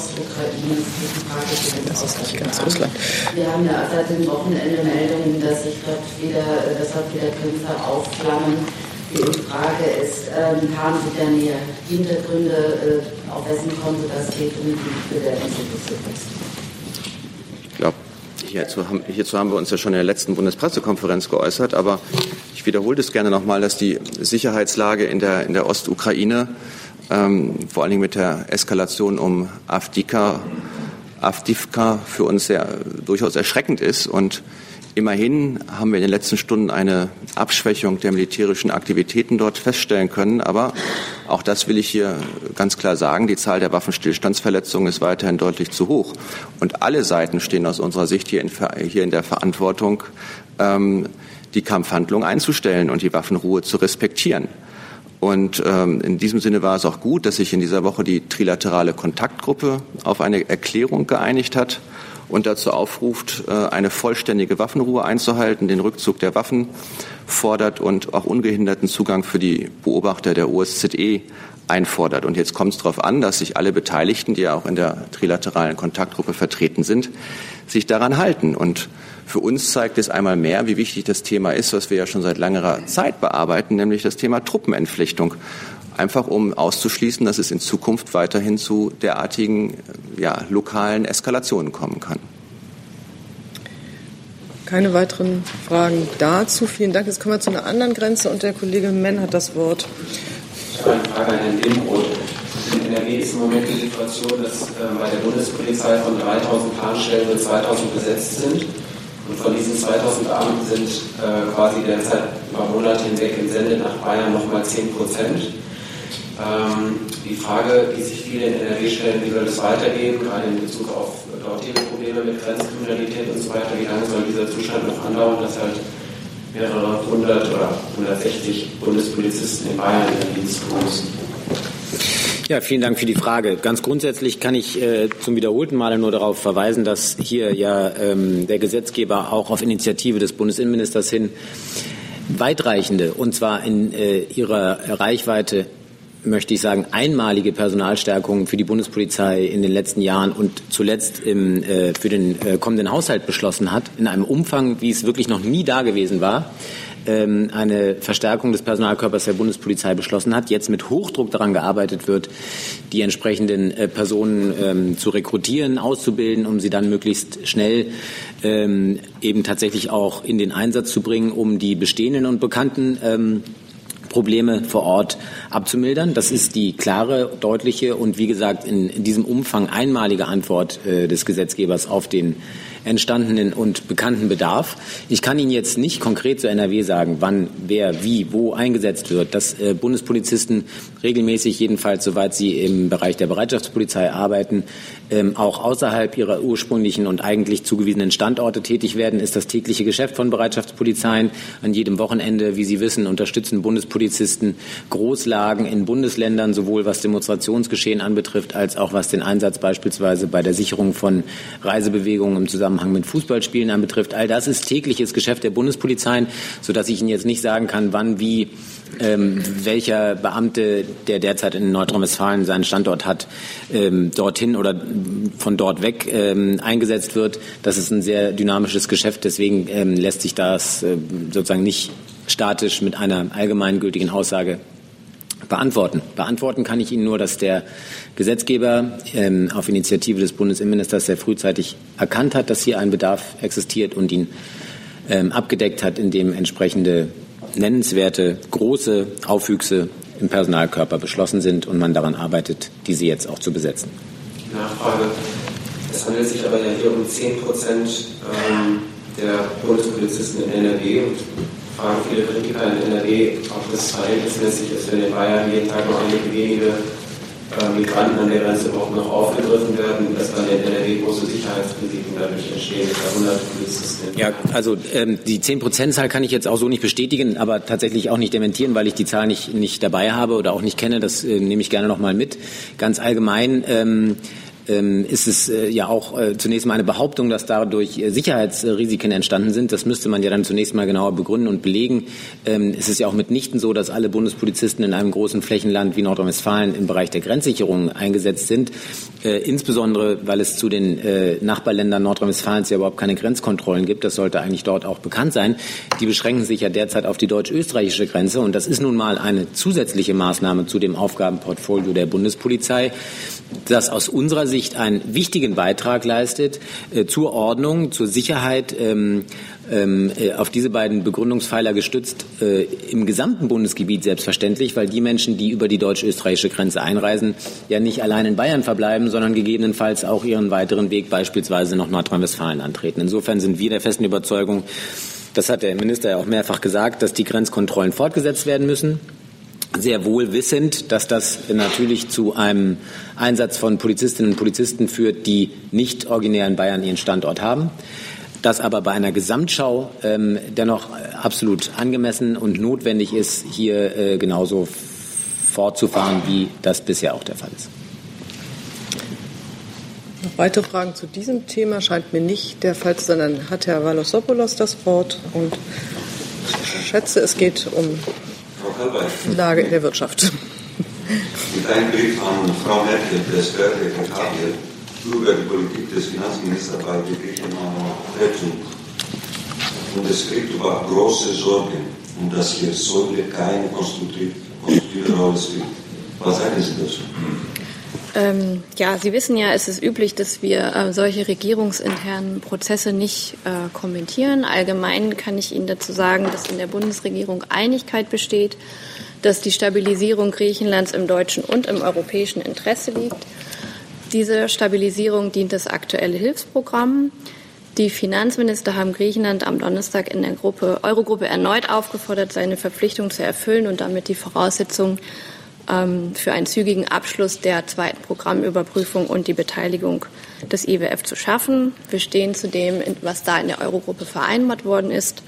Ostukraine. Ukraine. Das ist nicht ganz Russland. Wir haben ja seit dem Wochenende Meldungen, dass sich dort wieder, dass dort wieder Kämpfe aufflammen. Die Frage ist, ähm, haben Sie da näher Hintergründe, äh, auf wessen Konto das geht und wie viel der Institution ist? Ich glaube, hierzu haben, hierzu haben wir uns ja schon in der letzten Bundespressekonferenz geäußert, aber ich wiederhole das gerne nochmal, dass die Sicherheitslage in der, in der Ostukraine ähm, vor allen Dingen mit der Eskalation um Avdika, Avdivka für uns sehr durchaus erschreckend ist und Immerhin haben wir in den letzten Stunden eine Abschwächung der militärischen Aktivitäten dort feststellen können. Aber auch das will ich hier ganz klar sagen. Die Zahl der Waffenstillstandsverletzungen ist weiterhin deutlich zu hoch. Und alle Seiten stehen aus unserer Sicht hier in, hier in der Verantwortung, ähm, die Kampfhandlung einzustellen und die Waffenruhe zu respektieren. Und ähm, in diesem Sinne war es auch gut, dass sich in dieser Woche die trilaterale Kontaktgruppe auf eine Erklärung geeinigt hat und dazu aufruft, äh, eine vollständige Waffenruhe einzuhalten, den Rückzug der Waffen fordert und auch ungehinderten Zugang für die Beobachter der OSZE einfordert. Und jetzt kommt es darauf an, dass sich alle Beteiligten, die ja auch in der trilateralen Kontaktgruppe vertreten sind, sich daran halten. Und für uns zeigt es einmal mehr, wie wichtig das Thema ist, was wir ja schon seit längerer Zeit bearbeiten, nämlich das Thema Truppenentpflichtung einfach um auszuschließen, dass es in Zukunft weiterhin zu derartigen ja, lokalen Eskalationen kommen kann. Keine weiteren Fragen dazu. Vielen Dank. Jetzt kommen wir zu einer anderen Grenze und der Kollege Menn hat das Wort. Ich habe eine Frage an Herrn Limroth. In NRW ist im Moment die Situation, dass äh, bei der Bundespolizei von 3000 Planstellen nur 2000 besetzt sind. Und von diesen 2000 Beamten sind äh, quasi derzeit über Monate hinweg im Sende nach Bayern nochmal 10 Prozent. Ähm, die Frage, die sich viele in NRW stellen, wie soll das weitergehen, gerade in Bezug auf dortige Probleme mit Grenzkriminalität und so weiter, wie lange soll dieser Zustand noch andauern, dass halt mehrere hundert oder 160 Bundespolizisten in Bayern in den Dienst müssen? Ja, vielen Dank für die Frage. Ganz grundsätzlich kann ich äh, zum wiederholten Male nur darauf verweisen, dass hier ja ähm, der Gesetzgeber auch auf Initiative des Bundesinnenministers hin weitreichende, und zwar in äh, ihrer Reichweite möchte ich sagen, einmalige Personalstärkung für die Bundespolizei in den letzten Jahren und zuletzt im, äh, für den äh, kommenden Haushalt beschlossen hat, in einem Umfang, wie es wirklich noch nie da gewesen war, ähm, eine Verstärkung des Personalkörpers der Bundespolizei beschlossen hat, jetzt mit Hochdruck daran gearbeitet wird, die entsprechenden äh, Personen ähm, zu rekrutieren, auszubilden, um sie dann möglichst schnell ähm, eben tatsächlich auch in den Einsatz zu bringen, um die bestehenden und bekannten ähm, Probleme vor Ort abzumildern. Das ist die klare, deutliche und wie gesagt in, in diesem Umfang einmalige Antwort äh, des Gesetzgebers auf den entstandenen und bekannten Bedarf. Ich kann Ihnen jetzt nicht konkret zu NRW sagen, wann, wer, wie, wo eingesetzt wird. Dass äh, Bundespolizisten regelmäßig, jedenfalls soweit sie im Bereich der Bereitschaftspolizei arbeiten, ähm, auch außerhalb ihrer ursprünglichen und eigentlich zugewiesenen Standorte tätig werden, ist das tägliche Geschäft von Bereitschaftspolizeien. An jedem Wochenende, wie Sie wissen, unterstützen Bundespolizisten Großlagen in Bundesländern, sowohl was Demonstrationsgeschehen anbetrifft, als auch was den Einsatz beispielsweise bei der Sicherung von Reisebewegungen im Zusammenhang Zusammenhang mit Fußballspielen anbetrifft. All das ist tägliches Geschäft der Bundespolizeien, sodass ich Ihnen jetzt nicht sagen kann, wann, wie, ähm, welcher Beamte, der derzeit in Nordrhein-Westfalen seinen Standort hat, ähm, dorthin oder von dort weg ähm, eingesetzt wird. Das ist ein sehr dynamisches Geschäft, deswegen ähm, lässt sich das äh, sozusagen nicht statisch mit einer allgemeingültigen Aussage beantworten. Beantworten kann ich Ihnen nur, dass der Gesetzgeber ähm, auf Initiative des Bundesinnenministers sehr frühzeitig erkannt hat, dass hier ein Bedarf existiert und ihn ähm, abgedeckt hat, indem entsprechende nennenswerte große Aufwüchse im Personalkörper beschlossen sind und man daran arbeitet, diese jetzt auch zu besetzen. Nachfrage. Es handelt sich aber ja hier um 10 Prozent ähm, der Bundespolizisten in NRW und fragen viele Kritiker in NRW, ob das verhältnismäßig ist, wenn in Bayern jeden Tag noch einige wenige äh, Migranten an der Grenze überhaupt noch aufgegriffen werden, dass dann in NRW große Sicherheitsrisiken dadurch entstehen, dass hunderte Polizisten. Ja, also ähm, die 10-Prozent-Zahl kann ich jetzt auch so nicht bestätigen, aber tatsächlich auch nicht dementieren, weil ich die Zahl nicht, nicht dabei habe oder auch nicht kenne. Das äh, nehme ich gerne noch mal mit. Ganz allgemein ähm, ähm, ist es äh, ja auch äh, zunächst mal eine Behauptung, dass dadurch äh, Sicherheitsrisiken entstanden sind. Das müsste man ja dann zunächst mal genauer begründen und belegen. Ähm, es ist ja auch mitnichten so, dass alle Bundespolizisten in einem großen Flächenland wie Nordrhein-Westfalen im Bereich der Grenzsicherung eingesetzt sind. Äh, insbesondere weil es zu den äh, Nachbarländern Nordrhein-Westfalens ja überhaupt keine Grenzkontrollen gibt. Das sollte eigentlich dort auch bekannt sein. Die beschränken sich ja derzeit auf die deutsch-österreichische Grenze und das ist nun mal eine zusätzliche Maßnahme zu dem Aufgabenportfolio der Bundespolizei, das aus unserer Sicht einen wichtigen Beitrag leistet äh, zur Ordnung, zur Sicherheit ähm, ähm, äh, auf diese beiden Begründungspfeiler gestützt äh, im gesamten Bundesgebiet selbstverständlich, weil die Menschen, die über die deutsch-österreichische Grenze einreisen, ja nicht allein in Bayern verbleiben, sondern gegebenenfalls auch ihren weiteren Weg beispielsweise nach Nordrhein-Westfalen antreten. Insofern sind wir der festen Überzeugung, das hat der Minister ja auch mehrfach gesagt, dass die Grenzkontrollen fortgesetzt werden müssen sehr wohl wissend, dass das natürlich zu einem Einsatz von Polizistinnen und Polizisten führt, die nicht originär in Bayern ihren Standort haben das aber bei einer Gesamtschau ähm, dennoch absolut angemessen und notwendig ist, hier äh, genauso fortzufahren, wie das bisher auch der Fall ist. Noch weitere Fragen zu diesem Thema scheint mir nicht der Fall zu sein. Dann hat Herr Valosopoulos das Wort und ich schätze, es geht um die Lage in der Wirtschaft. Mit einem Brief an Frau Merkel, der Sphäre, Über die Politik des Finanzministers bei der Griechenland Rettung. Und es kriegt über große Sorgen und dass hier Säule keine konstruktive, konstruktive Rolle spielt. Was sagen Sie dazu? Ähm, ja, Sie wissen ja, es ist üblich, dass wir äh, solche regierungsinternen Prozesse nicht äh, kommentieren. Allgemein kann ich Ihnen dazu sagen, dass in der Bundesregierung Einigkeit besteht, dass die Stabilisierung Griechenlands im deutschen und im europäischen Interesse liegt. Diese Stabilisierung dient das aktuelle Hilfsprogramm. Die Finanzminister haben Griechenland am Donnerstag in der Gruppe, Eurogruppe erneut aufgefordert, seine Verpflichtung zu erfüllen und damit die Voraussetzungen ähm, für einen zügigen Abschluss der zweiten Programmüberprüfung und die Beteiligung des IWF zu schaffen. Wir stehen zu dem, was da in der Eurogruppe vereinbart worden ist.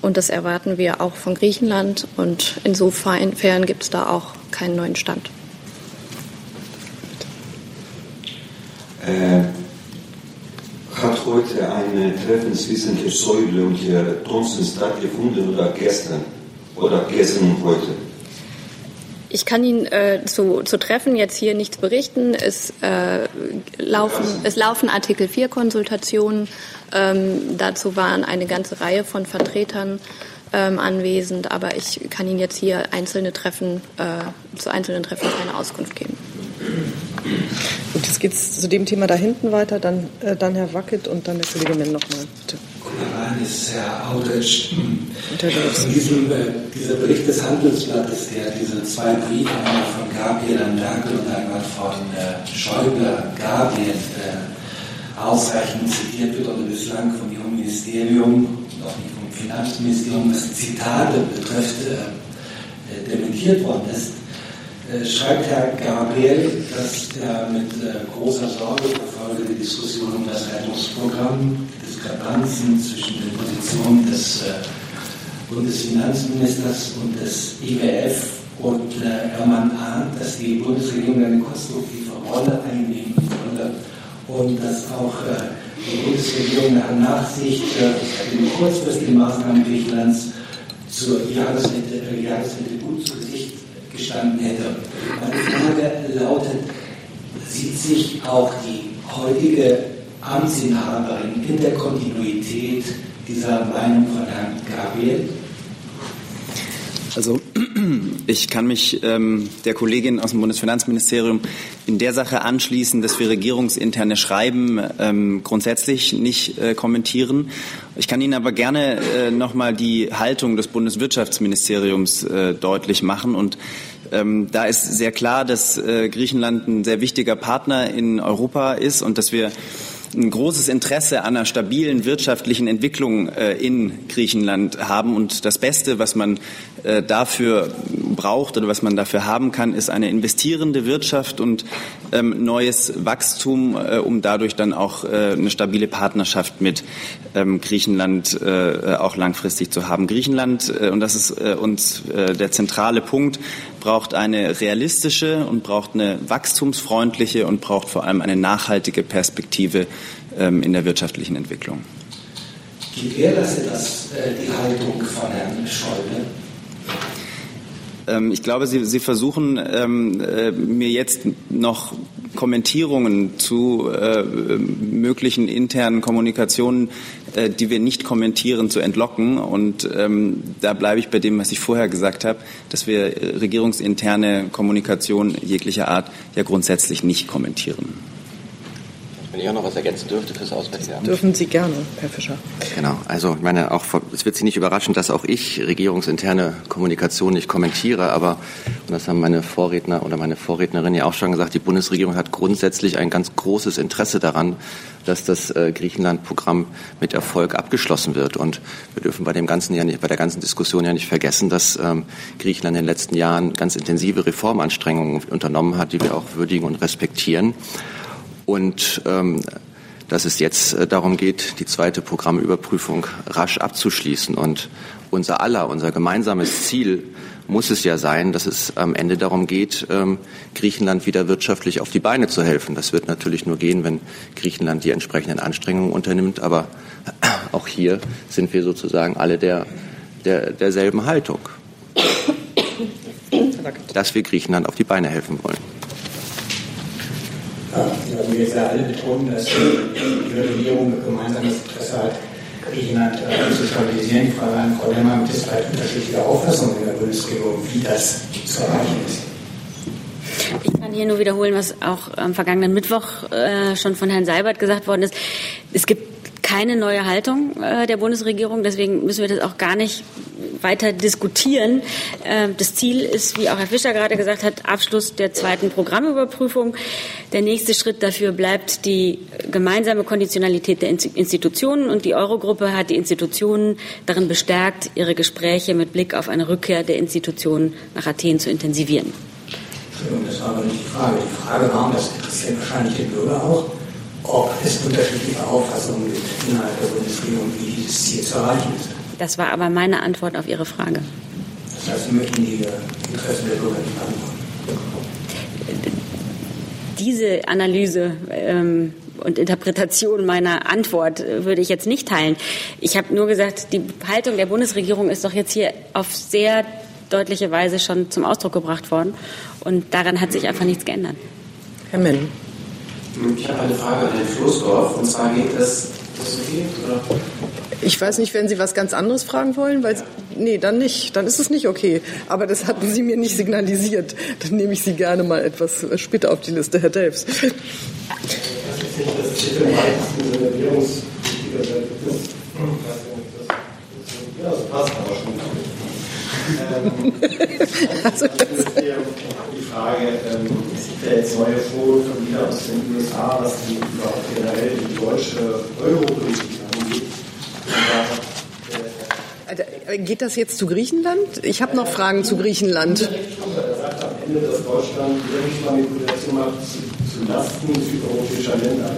Und das erwarten wir auch von Griechenland. Und insofern gibt es da auch keinen neuen Stand. Hat heute ein Treffen zwischen Herrn Säule und Herrn Thompson stattgefunden oder gestern? Oder gestern und heute? Ich kann Ihnen äh, zu, zu Treffen jetzt hier nichts berichten. Es, äh, laufen, es laufen Artikel 4 Konsultationen. Ähm, dazu waren eine ganze Reihe von Vertretern ähm, anwesend, aber ich kann Ihnen jetzt hier einzelne Treffen, äh, zu einzelnen Treffen keine Auskunft geben. Und jetzt geht es zu dem Thema da hinten weiter, dann, äh, dann Herr Wackett und dann der Kollege Menn nochmal, bitte. ist Herr Audrich. Von diesem, äh, dieser Bericht des Handelsblattes, der diese zwei Briefe, einmal von Gabriel an Merkel und einmal von äh, Schäuble an Gabriel äh, ausreichend zitiert wird oder bislang von Ihrem Ministerium und auch nicht vom Finanzministerium, was Zitate betrifft, äh, dementiert worden ist schreibt Herr Gabriel, dass er mit äh, großer Sorge verfolge die Diskussion um das Rettungsprogramm, Diskrepanzen zwischen den Positionen des äh, Bundesfinanzministers und des IWF und äh, man ahnt, dass die Bundesregierung eine konstruktive Rolle einnehmen würde und dass auch äh, die Bundesregierung nach Nachsicht äh, den kurzfristigen Maßnahmen Griechenlands zur Jahresmitte, Jahresmitte gut zu gestanden hätte. Meine Frage lautet, sieht sich auch die heutige Amtsinhaberin in der Kontinuität dieser Meinung von Herrn Gabriel? Also ich kann mich ähm, der Kollegin aus dem Bundesfinanzministerium in der Sache anschließen, dass wir regierungsinterne Schreiben ähm, grundsätzlich nicht äh, kommentieren. Ich kann Ihnen aber gerne äh, noch mal die Haltung des Bundeswirtschaftsministeriums äh, deutlich machen und ähm, da ist sehr klar, dass äh, Griechenland ein sehr wichtiger Partner in Europa ist und dass wir ein großes Interesse an einer stabilen wirtschaftlichen Entwicklung äh, in Griechenland haben. Und das Beste, was man äh, dafür braucht oder was man dafür haben kann, ist eine investierende Wirtschaft und ähm, neues Wachstum, äh, um dadurch dann auch eine stabile Partnerschaft mit ähm, Griechenland auch langfristig zu haben. Griechenland, und das ist uns der zentrale Punkt, braucht eine realistische und braucht eine wachstumsfreundliche und braucht vor allem eine nachhaltige Perspektive ähm, in der wirtschaftlichen Entwicklung. Gewährleistet das äh, die Haltung von Herrn Schäuble? Ähm, ich glaube, Sie, Sie versuchen ähm, äh, mir jetzt noch Kommentierungen zu äh, möglichen internen Kommunikationen, äh, die wir nicht kommentieren, zu entlocken. Und ähm, da bleibe ich bei dem, was ich vorher gesagt habe, dass wir regierungsinterne Kommunikation jeglicher Art ja grundsätzlich nicht kommentieren. Wenn ich auch noch was ergänzen dürfte fürs Auswärtige Amt. Dürfen Sie gerne, Herr Fischer. Genau. Also ich meine, auch es wird Sie nicht überraschen, dass auch ich regierungsinterne Kommunikation nicht kommentiere, aber und das haben meine Vorredner oder meine Vorrednerin ja auch schon gesagt, die Bundesregierung hat grundsätzlich ein ganz großes Interesse daran, dass das äh, Griechenland-Programm mit Erfolg abgeschlossen wird. Und wir dürfen bei dem ganzen ja nicht, bei der ganzen Diskussion ja nicht vergessen, dass ähm, Griechenland in den letzten Jahren ganz intensive Reformanstrengungen unternommen hat, die wir auch würdigen und respektieren und ähm, dass es jetzt äh, darum geht, die zweite Programmüberprüfung rasch abzuschließen. Und unser aller, unser gemeinsames Ziel muss es ja sein, dass es am Ende darum geht, ähm, Griechenland wieder wirtschaftlich auf die Beine zu helfen. Das wird natürlich nur gehen, wenn Griechenland die entsprechenden Anstrengungen unternimmt. Aber auch hier sind wir sozusagen alle der, der, derselben Haltung, dass wir Griechenland auf die Beine helfen wollen. Ja, wir jetzt ja alle betonen, dass die Regierung ein gemeinsames Interesse hat, Griechenland äh, zu stabilisieren. Die Frage an Frau Lemmer, gibt es vielleicht unterschiedliche Auffassungen in der Bundesregierung, wie das zu erreichen ist? Ich kann hier nur wiederholen, was auch am vergangenen Mittwoch äh, schon von Herrn Seibert gesagt worden ist. Es gibt keine neue Haltung äh, der Bundesregierung. Deswegen müssen wir das auch gar nicht weiter diskutieren. Äh, das Ziel ist, wie auch Herr Fischer gerade gesagt hat, Abschluss der zweiten Programmüberprüfung. Der nächste Schritt dafür bleibt die gemeinsame Konditionalität der Institutionen. Und die Eurogruppe hat die Institutionen darin bestärkt, ihre Gespräche mit Blick auf eine Rückkehr der Institutionen nach Athen zu intensivieren. Entschuldigung, das war aber nicht die Frage. Die Frage war, und das interessiert wahrscheinlich den Bürger auch, ob es unterschiedliche Auffassungen gibt innerhalb der Bundesregierung, wie dieses Ziel zu erreichen ist. Das war aber meine Antwort auf Ihre Frage. Das heißt, Sie möchten die Interessen der Bürger nicht beantworten. Diese Analyse ähm, und Interpretation meiner Antwort äh, würde ich jetzt nicht teilen. Ich habe nur gesagt, die Haltung der Bundesregierung ist doch jetzt hier auf sehr deutliche Weise schon zum Ausdruck gebracht worden. Und daran hat sich einfach nichts geändert. Herr Menn. Ich habe eine Frage an Herrn Floßdorf. Und zwar geht es? Ich weiß nicht, wenn Sie was ganz anderes fragen wollen, weil nee, dann nicht, dann ist es nicht okay. Aber das hatten Sie mir nicht signalisiert. Dann nehme ich Sie gerne mal etwas später auf die Liste, Herr Delfs. Das ist nicht das Ziel im weitesten Sinne Währungspolitiker sein. Ja, das passt aber schon. Also das die Frage, ähm, es gibt ja jetzt neue Vorwürfe wieder aus den USA, was die überhaupt generell die deutsche Europolitik angeht. Äh, geht das jetzt zu Griechenland? Ich habe noch Fragen zu Griechenland. Er sagt am Ende, dass Deutschland Währungsmanipulation macht zu Lasten südeuropäischer Länder.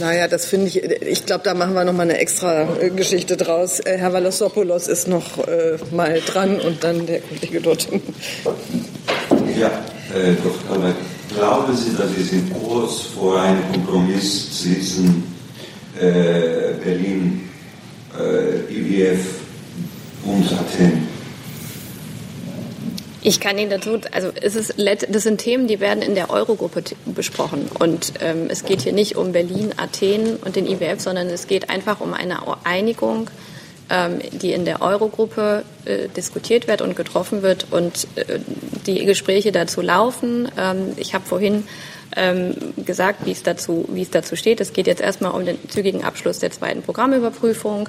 Naja, das finde ich, ich glaube, da machen wir noch mal eine extra äh, Geschichte draus. Äh, Herr Valassopoulos ist noch äh, mal dran und dann der Kollege dort. Ja, äh, Dr. Aber glauben Sie, dass wir sind kurz vor einem Kompromiss zwischen äh, Berlin, äh, IWF und Athen? Ich kann Ihnen dazu, also es ist, das sind Themen, die werden in der Eurogruppe besprochen. Und ähm, es geht hier nicht um Berlin, Athen und den IWF, sondern es geht einfach um eine Einigung, ähm, die in der Eurogruppe äh, diskutiert wird und getroffen wird und äh, die Gespräche dazu laufen. Ähm, ich habe vorhin ähm, gesagt, wie es dazu, wie es dazu steht. Es geht jetzt erstmal um den zügigen Abschluss der zweiten Programmüberprüfung.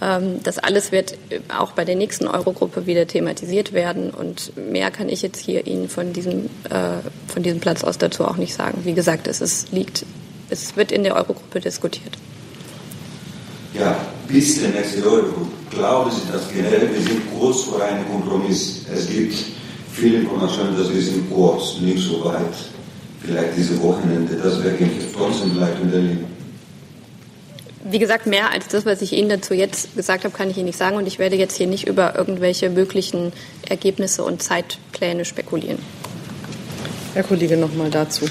Ähm, das alles wird auch bei der nächsten Eurogruppe wieder thematisiert werden und mehr kann ich jetzt hier Ihnen von diesem, äh, von diesem Platz aus dazu auch nicht sagen. Wie gesagt, es ist, liegt, es wird in der Eurogruppe diskutiert. Ja, bis der nächste Eurogruppe. Glauben Sie, dass generell wir sind kurz vor einem Kompromiss? Es gibt viele Informationen, dass wir sind kurz, nicht so weit vielleicht diese Wochenende, das wäre trotzdem bleibt in Berlin. Wie gesagt, mehr als das, was ich Ihnen dazu jetzt gesagt habe, kann ich Ihnen nicht sagen. Und ich werde jetzt hier nicht über irgendwelche möglichen Ergebnisse und Zeitpläne spekulieren. Herr Kollege, noch mal dazu.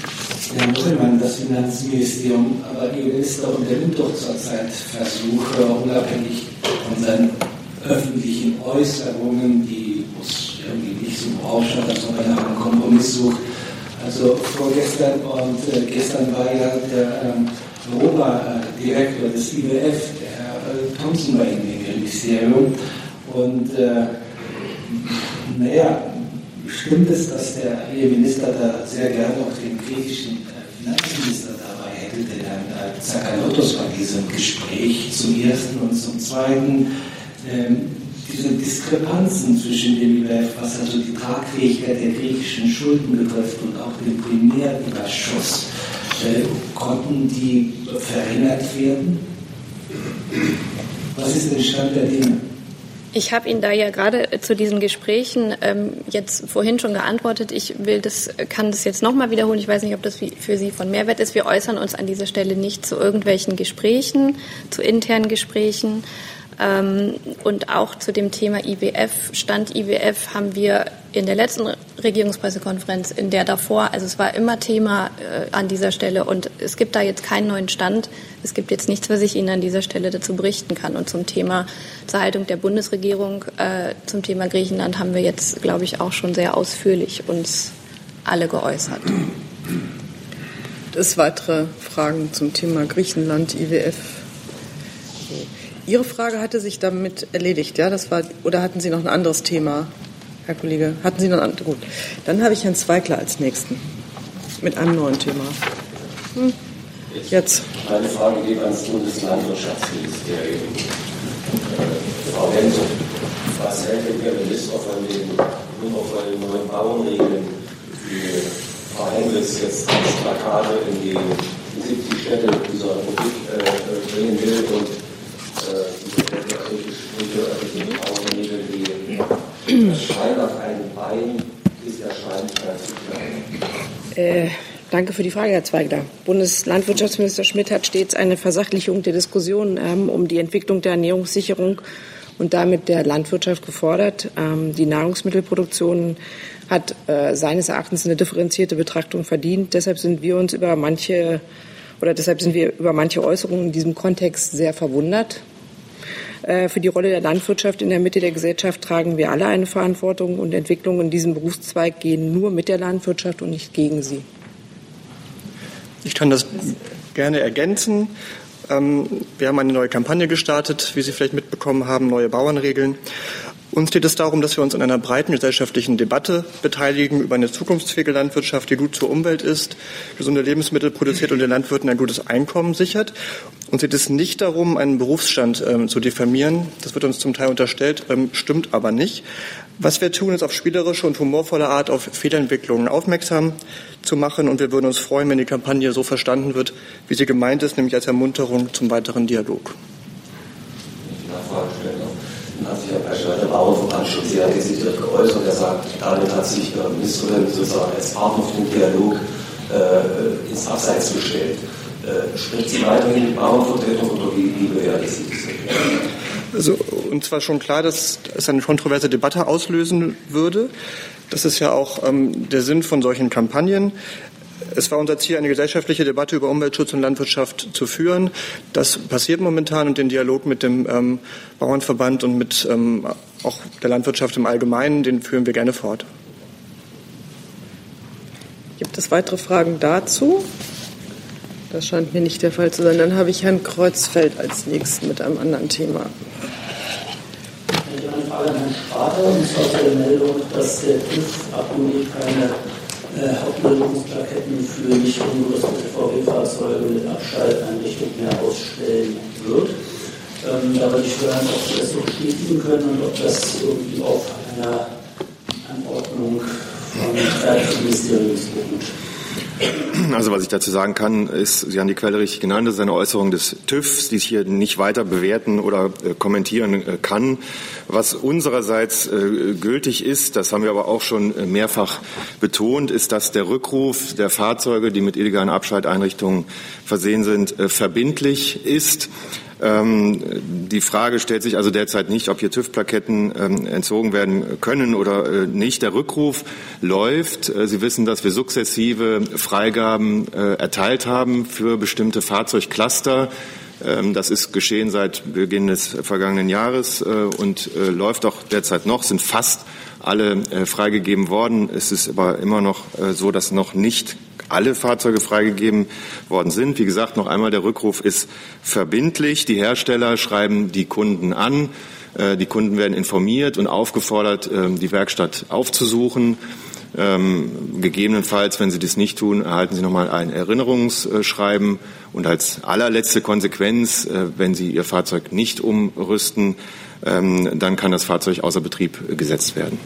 Herr Müllmann, das Finanzministerium, aber die Minister unternimmt doch zurzeit Versuche, unabhängig von seinen öffentlichen Äußerungen, die muss irgendwie nicht so aufschauen, dass man einem Kompromiss sucht, Also vorgestern und äh, gestern war ja der ähm, Europa-Direktor des IWF, der Herr Thompson, bei Ihnen im Ministerium. Und äh, naja, stimmt es, dass der Ihr Minister da sehr gerne auch den griechischen äh, Finanzminister dabei hätte, den Herrn äh, Zakalotos bei diesem Gespräch zum Ersten und zum Zweiten? Ähm, diese Diskrepanzen zwischen dem IWF, was also die Tragfähigkeit der griechischen Schulden betrifft und auch den Primärüberschuss, äh, konnten die verringert werden? Was ist der Stand der Dinge? Ich habe Ihnen da ja gerade zu diesen Gesprächen ähm, jetzt vorhin schon geantwortet. Ich will das, kann das jetzt nochmal wiederholen. Ich weiß nicht, ob das für Sie von Mehrwert ist. Wir äußern uns an dieser Stelle nicht zu irgendwelchen Gesprächen, zu internen Gesprächen. Ähm, und auch zu dem Thema IWF, Stand IWF haben wir in der letzten Regierungspressekonferenz, in der davor, also es war immer Thema äh, an dieser Stelle und es gibt da jetzt keinen neuen Stand. Es gibt jetzt nichts, was ich Ihnen an dieser Stelle dazu berichten kann. Und zum Thema zur Haltung der Bundesregierung, äh, zum Thema Griechenland haben wir jetzt, glaube ich, auch schon sehr ausführlich uns alle geäußert. Es weitere Fragen zum Thema Griechenland, IWF. Ihre Frage hatte sich damit erledigt, ja? Das war, oder hatten Sie noch ein anderes Thema, Herr Kollege? Hatten Sie noch ein? Gut. Dann habe ich Herrn Zweigler als Nächsten mit einem neuen Thema. Hm. Jetzt. Meine Frage geht ans Bundeslandwirtschaftsministerium. Äh, Frau Hente, was hält denn Ihr Minister von den, den neuen Bauernregeln, die Frau Hendricks jetzt als Plakate in die 70 Städte dieser Republik äh, bringen will und äh, danke für die Frage, Herr Zweigler. Bundeslandwirtschaftsminister Schmidt hat stets eine Versachlichung der Diskussion ähm, um die Entwicklung der Ernährungssicherung und damit der Landwirtschaft gefordert. Ähm, die Nahrungsmittelproduktion hat äh, seines Erachtens eine differenzierte Betrachtung verdient. Deshalb sind wir uns über manche oder deshalb sind wir über manche Äußerungen in diesem Kontext sehr verwundert. Äh, für die Rolle der Landwirtschaft in der Mitte der Gesellschaft tragen wir alle eine Verantwortung und Entwicklungen in diesem Berufszweig gehen nur mit der Landwirtschaft und nicht gegen sie. Ich kann das gerne ergänzen. Ähm, wir haben eine neue Kampagne gestartet, wie Sie vielleicht mitbekommen haben, neue Bauernregeln. Uns geht es darum, dass wir uns an einer breiten gesellschaftlichen Debatte beteiligen über eine zukunftsfähige Landwirtschaft, die gut zur Umwelt ist, gesunde Lebensmittel produziert und den Landwirten ein gutes Einkommen sichert. Uns geht es nicht darum, einen Berufsstand ähm, zu diffamieren. Das wird uns zum Teil unterstellt, ähm, stimmt aber nicht. Was wir tun, ist auf spielerische und humorvolle Art auf Fehlentwicklungen aufmerksam zu machen. Und wir würden uns freuen, wenn die Kampagne so verstanden wird, wie sie gemeint ist, nämlich als Ermunterung zum weiteren Dialog. Nachfrage stellen hat sich ja der Bauernverband schon sehr dezidiert geäußert. Er sagt, damit hat sich der Ministerin sozusagen als Partner für den Dialog äh, ins Abseits gestellt. Äh, spricht sie weiterhin mit Bauernvertretern oder wie, wie bewertet sie diese also, und zwar schon klar, dass es eine kontroverse Debatte auslösen würde. Das ist ja auch ähm, der Sinn von solchen Kampagnen. Es war unser Ziel, eine gesellschaftliche Debatte über Umweltschutz und Landwirtschaft zu führen. Das passiert momentan und den Dialog mit dem ähm, Bauernverband und mit ähm, auch der Landwirtschaft im Allgemeinen, den führen wir gerne fort. Gibt es weitere Fragen dazu? Das scheint mir nicht der Fall zu sein. Dann habe ich Herrn Kreuzfeld als nächsten mit einem anderen Thema. Ich habe eine Frage an Herrn Spater, und zwar zur Meldung, dass der TÜV-Abonniert keine äh, Hauptbildungsplaketten für nicht umgerüstete VW-Fahrzeuge mit Abschalteinrichtung mehr ausstellen wird. Ähm, da würde ich hören, ob Sie das so bestätigen können und ob das irgendwie auf einer Anordnung vom Verkehrsministeriums beruht. Also was ich dazu sagen kann, ist, Sie haben die Quelle richtig genannt, das ist eine Äußerung des TÜVs, die ich hier nicht weiter bewerten oder äh, kommentieren äh, kann. Was unsererseits äh, gültig ist, das haben wir aber auch schon äh, mehrfach betont, ist, dass der Rückruf der Fahrzeuge, die mit illegalen Abschalteinrichtungen versehen sind, äh, verbindlich ist. Ähm, die Frage stellt sich also derzeit nicht, ob hier TÜV-Plaketten ähm, entzogen werden können oder äh, nicht. Der Rückruf läuft. Äh, Sie wissen, dass wir sukzessive Freigaben äh, erteilt haben für bestimmte Fahrzeugcluster. Ähm, das ist geschehen seit Beginn des vergangenen Jahres äh, und äh, läuft auch derzeit noch, sind fast alle äh, freigegeben worden. Es ist aber immer noch so, dass noch nicht alle Fahrzeuge freigegeben worden sind. Wie gesagt, noch einmal, der Rückruf ist verbindlich. Die Hersteller schreiben die Kunden an. Äh, die Kunden werden informiert und aufgefordert, ähm, die Werkstatt aufzusuchen. Ähm, gegebenenfalls, wenn Sie das nicht tun, erhalten Sie nochmal ein Erinnerungsschreiben. Und als allerletzte Konsequenz, äh, wenn Sie Ihr Fahrzeug nicht umrüsten, ähm, dann kann das Fahrzeug außer Betrieb gesetzt werden.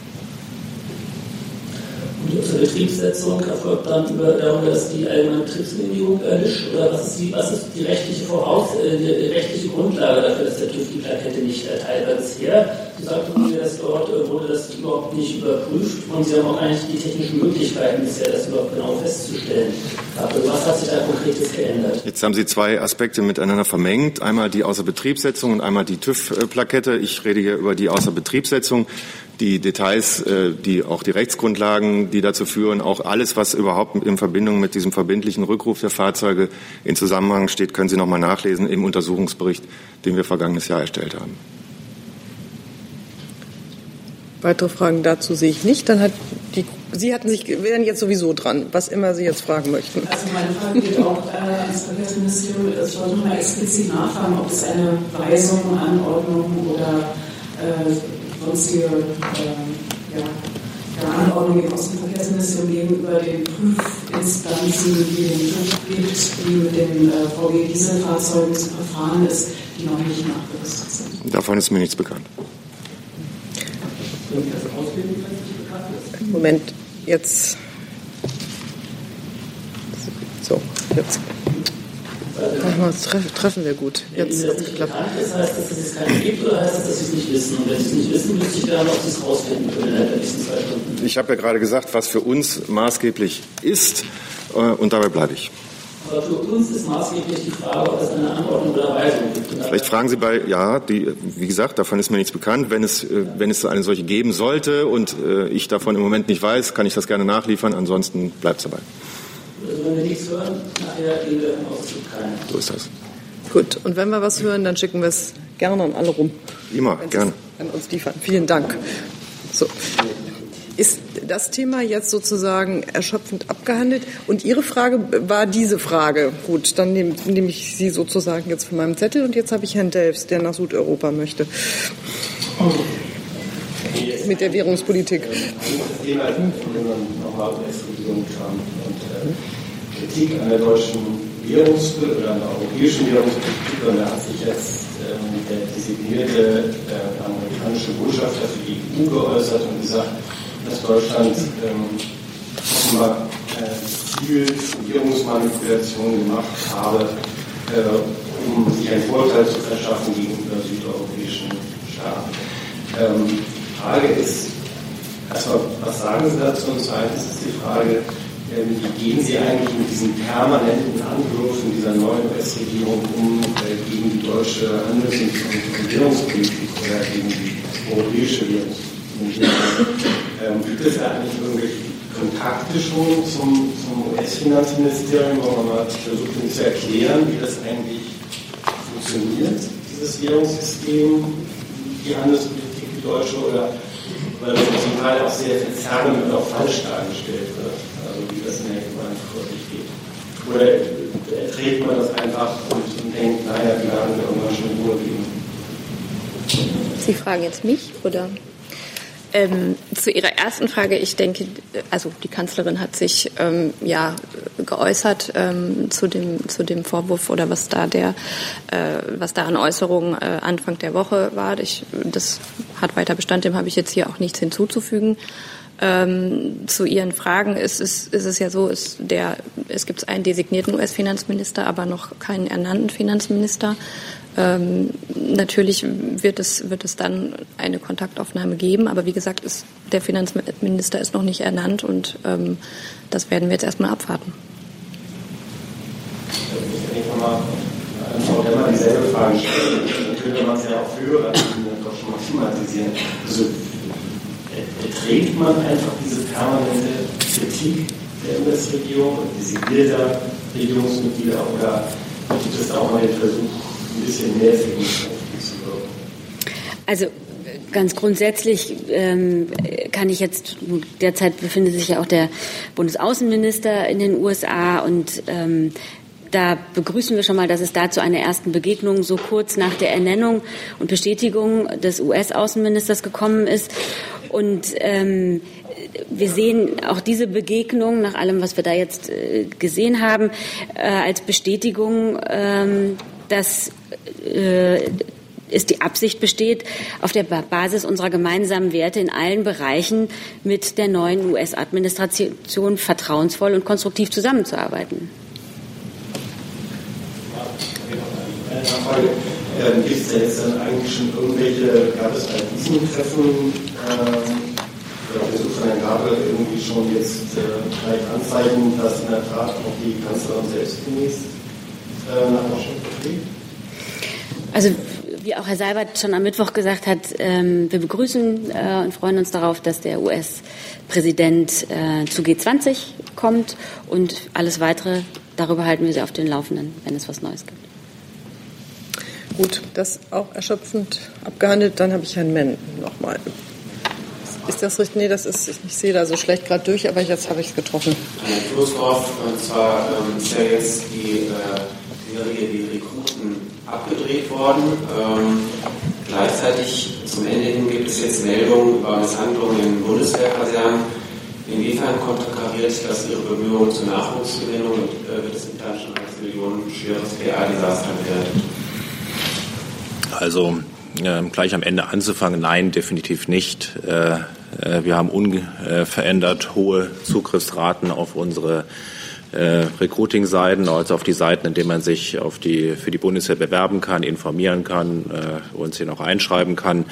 Unsere Betriebssetzung erfolgt dann über, darüber, dass die allgemeine Betriebsgenehmigung erlischt? Oder was ist die, was ist die rechtliche Voraus, äh, die rechtliche Grundlage dafür, dass der TÜV die Plakette nicht erteilt hat bisher? Sagten mir, dass dort äh, wurde das überhaupt nicht überprüft und Sie haben auch eigentlich die technischen Möglichkeiten bisher, das überhaupt genau festzustellen. Aber was hat sich da konkretes geändert? Jetzt haben Sie zwei Aspekte miteinander vermengt. Einmal die Außerbetriebssetzung und einmal die TÜV-Plakette. Ich rede hier über die Außerbetriebssetzung die Details, äh, die auch die Rechtsgrundlagen, die dazu führen, auch alles, was überhaupt in Verbindung mit diesem verbindlichen Rückruf der Fahrzeuge in Zusammenhang steht, können Sie noch mal nachlesen im Untersuchungsbericht, den wir vergangenes Jahr erstellt haben. Weitere Fragen dazu sehe ich nicht. Dann hat die, Sie hatten sich, wären jetzt sowieso dran, was immer Sie jetzt fragen möchten. Also meine Frage geht auch äh, ans Verkehrsministerium. Ich wollte noch mal explizit nachfragen, ob es eine Weisung, Anordnung oder äh, sonstige äh, ja, ja, Anordnungen aus dem Verkehrsministerium gegenüber den Prüfinstanzen, die den TÜV gibt, die mit den äh, VW-Dieselfahrzeugen zu verfahren ist, die noch nicht nachgerüstet sind. Davon ist mir nichts bekannt. Moment, jetzt. So, jetzt. Treffen wir gut. Jetzt hat es geklappt. Das heißt, dass es keine gibt oder heißt das, dass Sie es nicht wissen? Und wenn Sie es nicht wissen, müsste ich gerne, ob Sie es rausfinden können innerhalb der nächsten zwei Stunden. Ich habe ja gerade gesagt, was für uns maßgeblich ist, äh, und dabei bleibe ich. Aber für uns ist maßgeblich die Frage, ob es eine Anordnung oder Weisung gibt. Vielleicht fragen Sie bei, ja, die, wie gesagt, davon ist mir nichts bekannt. Wenn es, äh, wenn es eine solche geben sollte und äh, ich davon im Moment nicht weiß, kann ich das gerne nachliefern. Ansonsten bleibt es dabei. Also wenn wir nichts hören, nachher gehen wir davon aus, es gibt keine. So ist das. Gut, und wenn wir was hören, dann schicken wir es gerne an alle rum. Immer, gerne. An uns liefern. Vielen Dank. So. Ist das Thema jetzt sozusagen erschöpfend abgehandelt? Und Ihre Frage war diese Frage. Gut, dann nehme, nehme ich Sie sozusagen jetzt von meinem Zettel und jetzt habe ich Herrn Delfs, der nach Südeuropa möchte. Mit der Währungspolitik. Äh, Kritik an der deutschen Währungspolitik oder an der europäischen Währungspolitik. Da hat sich jetzt ähm, der designierte äh, amerikanische Botschafter für die EU geäußert und gesagt, dass Deutschland ähm, äh, gezielt Währungsmanipulationen gemacht habe, äh, um sich einen Vorteil zu verschaffen gegenüber südeuropäischen Staaten. Ähm, Frage ist, erstmal, was sagen Sie dazu? Und zweitens ist die Frage, ähm, wie gehen Sie eigentlich mit diesen permanenten Angriffen dieser neuen US-Regierung um äh, gegen die deutsche Handels- und Währungspolitik oder gegen die europäische Währungspolitik? Gibt es da eigentlich irgendwelche Kontakte schon zum, zum US-Finanzministerium, wo man mal versucht, zu erklären, wie das eigentlich funktioniert, dieses Währungssystem, die Handelspolitik, deutsche, oder weil das zum Teil auch sehr verzerrend und auch falsch dargestellt wird, also wie das in der Gemeinde vor sich geht. Oder erträgt man das einfach und, denkt, naja, die werden wir irgendwann schon Ruhe geben. Sie fragen jetzt mich, oder? Ähm, zu Ihrer ersten Frage, ich denke, also die Kanzlerin hat sich ähm, ja geäußert ähm, zu dem zu dem Vorwurf oder was da der äh, was da an Äußerungen äh, Anfang der Woche war. Ich, das hat weiter Bestand, dem habe ich jetzt hier auch nichts hinzuzufügen. Ähm, zu Ihren Fragen ist es, ist es ja so, ist der, es gibt einen designierten US-Finanzminister, aber noch keinen ernannten Finanzminister. Ähm, natürlich wird es, wird es dann eine Kontaktaufnahme geben, aber wie gesagt, ist, der Finanzminister ist noch nicht ernannt und ähm, das werden wir jetzt erstmal abwarten. Ich nochmal an Frau Demmer dieselbe Frage stelle, dann könnte man es ja auch für oder doch schon mal thematisieren. Also erträgt man einfach diese permanente Kritik der US-Regierung und designierter Regierungsmitglieder oder gibt es da auch mal den Versuch, bisschen mehr zu wirken? Also ganz grundsätzlich ähm, kann ich jetzt, derzeit befindet sich ja auch der Bundesaußenminister in den USA und ähm, da begrüßen wir schon mal, dass es da zu einer ersten Begegnung so kurz nach der Ernennung und Bestätigung des US-Außenministers gekommen ist. Und ähm, wir sehen auch diese Begegnung, nach allem, was wir da jetzt äh, gesehen haben, äh, als Bestätigung, ähm, dass äh, es die Absicht besteht, auf der Basis unserer gemeinsamen Werte in allen Bereichen mit der neuen US-Administration vertrauensvoll und konstruktiv zusammenzuarbeiten. Ähm, Gibt es jetzt dann eigentlich schon irgendwelche, gab es bei diesen Treffen ähm, oder Besuch von Herrn Gabriel irgendwie schon jetzt äh, Anzeichen, dass in der Tat auch die Kanzlerin selbst demnächst äh, nach Washington fliegt? Also wie auch Herr Seibert schon am Mittwoch gesagt hat, ähm, wir begrüßen äh, und freuen uns darauf, dass der US-Präsident äh, zu G20 kommt und alles weitere, darüber halten wir Sie auf den Laufenden, wenn es was Neues gibt. Gut, das auch erschöpfend abgehandelt. Dann habe ich Herrn Menn nochmal. Ist das richtig? Nee, das ist, ich sehe da so schlecht gerade durch, aber jetzt habe ich es getroffen. Herr Floßdorf, und zwar ähm, ist ja jetzt die äh, Serie Die Rekruten abgedreht worden. Ähm, gleichzeitig zum Ende hin gibt es jetzt Meldungen über Misshandlungen in Bundeswehrkasernen. Inwiefern konterkariert das Ihre Bemühungen zur Nachwuchsgewinnung und äh, wird es intern schon als millionenschweres PR-Desaster bewertet? Also äh, gleich am Ende anzufangen, nein, definitiv nicht. Äh, äh wir haben unverändert hohe Zugriffsraten auf unsere äh, Recruiting-Seiten, also auf die Seiten, in denen man sich auf die, für die Bundeswehr bewerben kann, informieren kann, äh, uns hier noch einschreiben kann.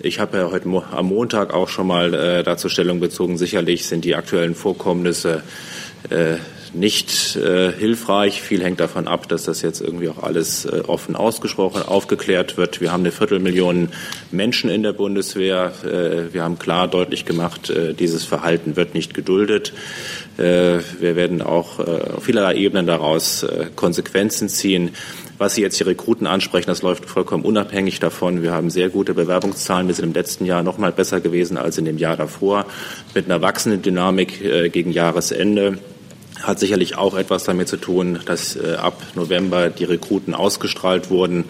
Ich habe ja heute Mo am Montag auch schon mal äh, dazu Stellung bezogen. Sicherlich sind die aktuellen Vorkommnisse äh, nicht äh, hilfreich. Viel hängt davon ab, dass das jetzt irgendwie auch alles äh, offen ausgesprochen, aufgeklärt wird. Wir haben eine Viertelmillion Menschen in der Bundeswehr. Äh, wir haben klar deutlich gemacht, äh, dieses Verhalten wird nicht geduldet. Äh, wir werden auch äh, auf vielerlei Ebenen daraus Konsequenzen ziehen. Was Sie jetzt die Rekruten ansprechen, das läuft vollkommen unabhängig davon. Wir haben sehr gute Bewerbungszahlen. Wir sind im letzten Jahr noch mal besser gewesen als in dem Jahr davor, mit einer wachsenden Dynamik gegen Jahresende hat sicherlich auch etwas damit zu tun, dass äh, ab November die Rekruten ausgestrahlt wurden.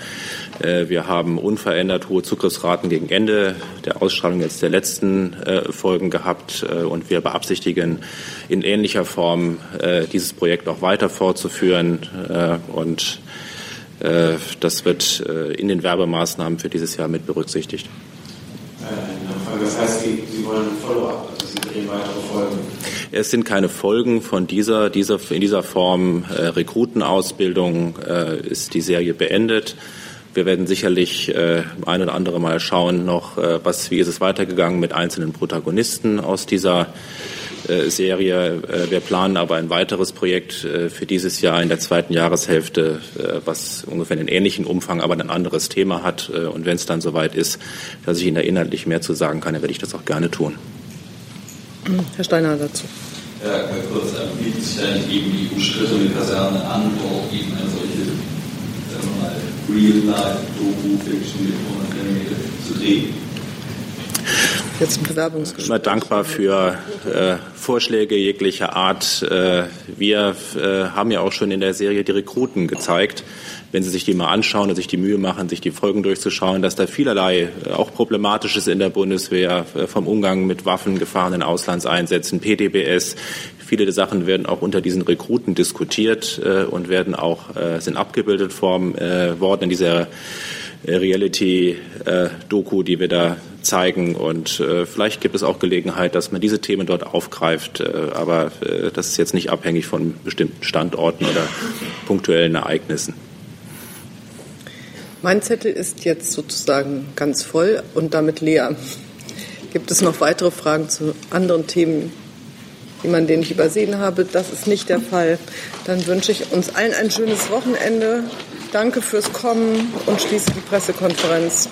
Äh, wir haben unverändert hohe Zugriffsraten gegen Ende der Ausstrahlung jetzt der letzten äh, Folgen gehabt äh, und wir beabsichtigen in ähnlicher Form äh, dieses Projekt auch weiter fortzuführen äh, und das wird in den Werbemaßnahmen für dieses Jahr mit berücksichtigt. Das heißt, Sie, Sie wollen Follow-up, drehen weitere Folgen. Es sind keine Folgen von dieser, dieser in dieser Form äh, Rekrutenausbildung äh, ist die Serie beendet. Wir werden sicherlich äh, ein oder andere Mal schauen noch, äh, was, wie ist es weitergegangen mit einzelnen Protagonisten aus dieser äh, Serie. Äh, wir planen aber ein weiteres Projekt äh, für dieses Jahr in der zweiten Jahreshälfte, äh, was ungefähr einen ähnlichen Umfang, aber ein anderes Thema hat. Und wenn es dann soweit ist, dass ich Ihnen da inhaltlich mehr zu sagen kann, dann werde ich das auch gerne tun. Herr Steiner dazu. Ja, kurz, bietet sich da nicht eben die umstrittene Kaserne an, wo auch eben eine solche, sagen wir mal, Real-Life-Doku-Fiction mit 100 mm zu drehen? Jetzt ein Bewerbungsgespräch. Ich bin dankbar für äh, Vorschläge jeglicher Art. Äh, wir äh, haben ja auch schon in der Serie die Rekruten gezeigt wenn Sie sich die mal anschauen und sich die Mühe machen, sich die Folgen durchzuschauen, dass da vielerlei äh, auch Problematisches in der Bundeswehr äh, vom Umgang mit Waffen, gefahrenen Auslandseinsätzen, PDBS, viele der Sachen werden auch unter diesen Rekruten diskutiert äh, und werden auch sind abgebildet worden in dieser Reality-Doku, die wir da zeigen. Und vielleicht gibt es auch Gelegenheit, dass man diese Themen dort aufgreift. Aber das ist jetzt nicht abhängig von bestimmten Standorten oder punktuellen Ereignissen. Mein Zettel ist jetzt sozusagen ganz voll und damit leer. Gibt es noch weitere Fragen zu anderen Themen, die man den ich übersehen habe? Das ist nicht der Fall. Dann wünsche ich uns allen ein schönes Wochenende. Danke fürs Kommen und schließe die Pressekonferenz.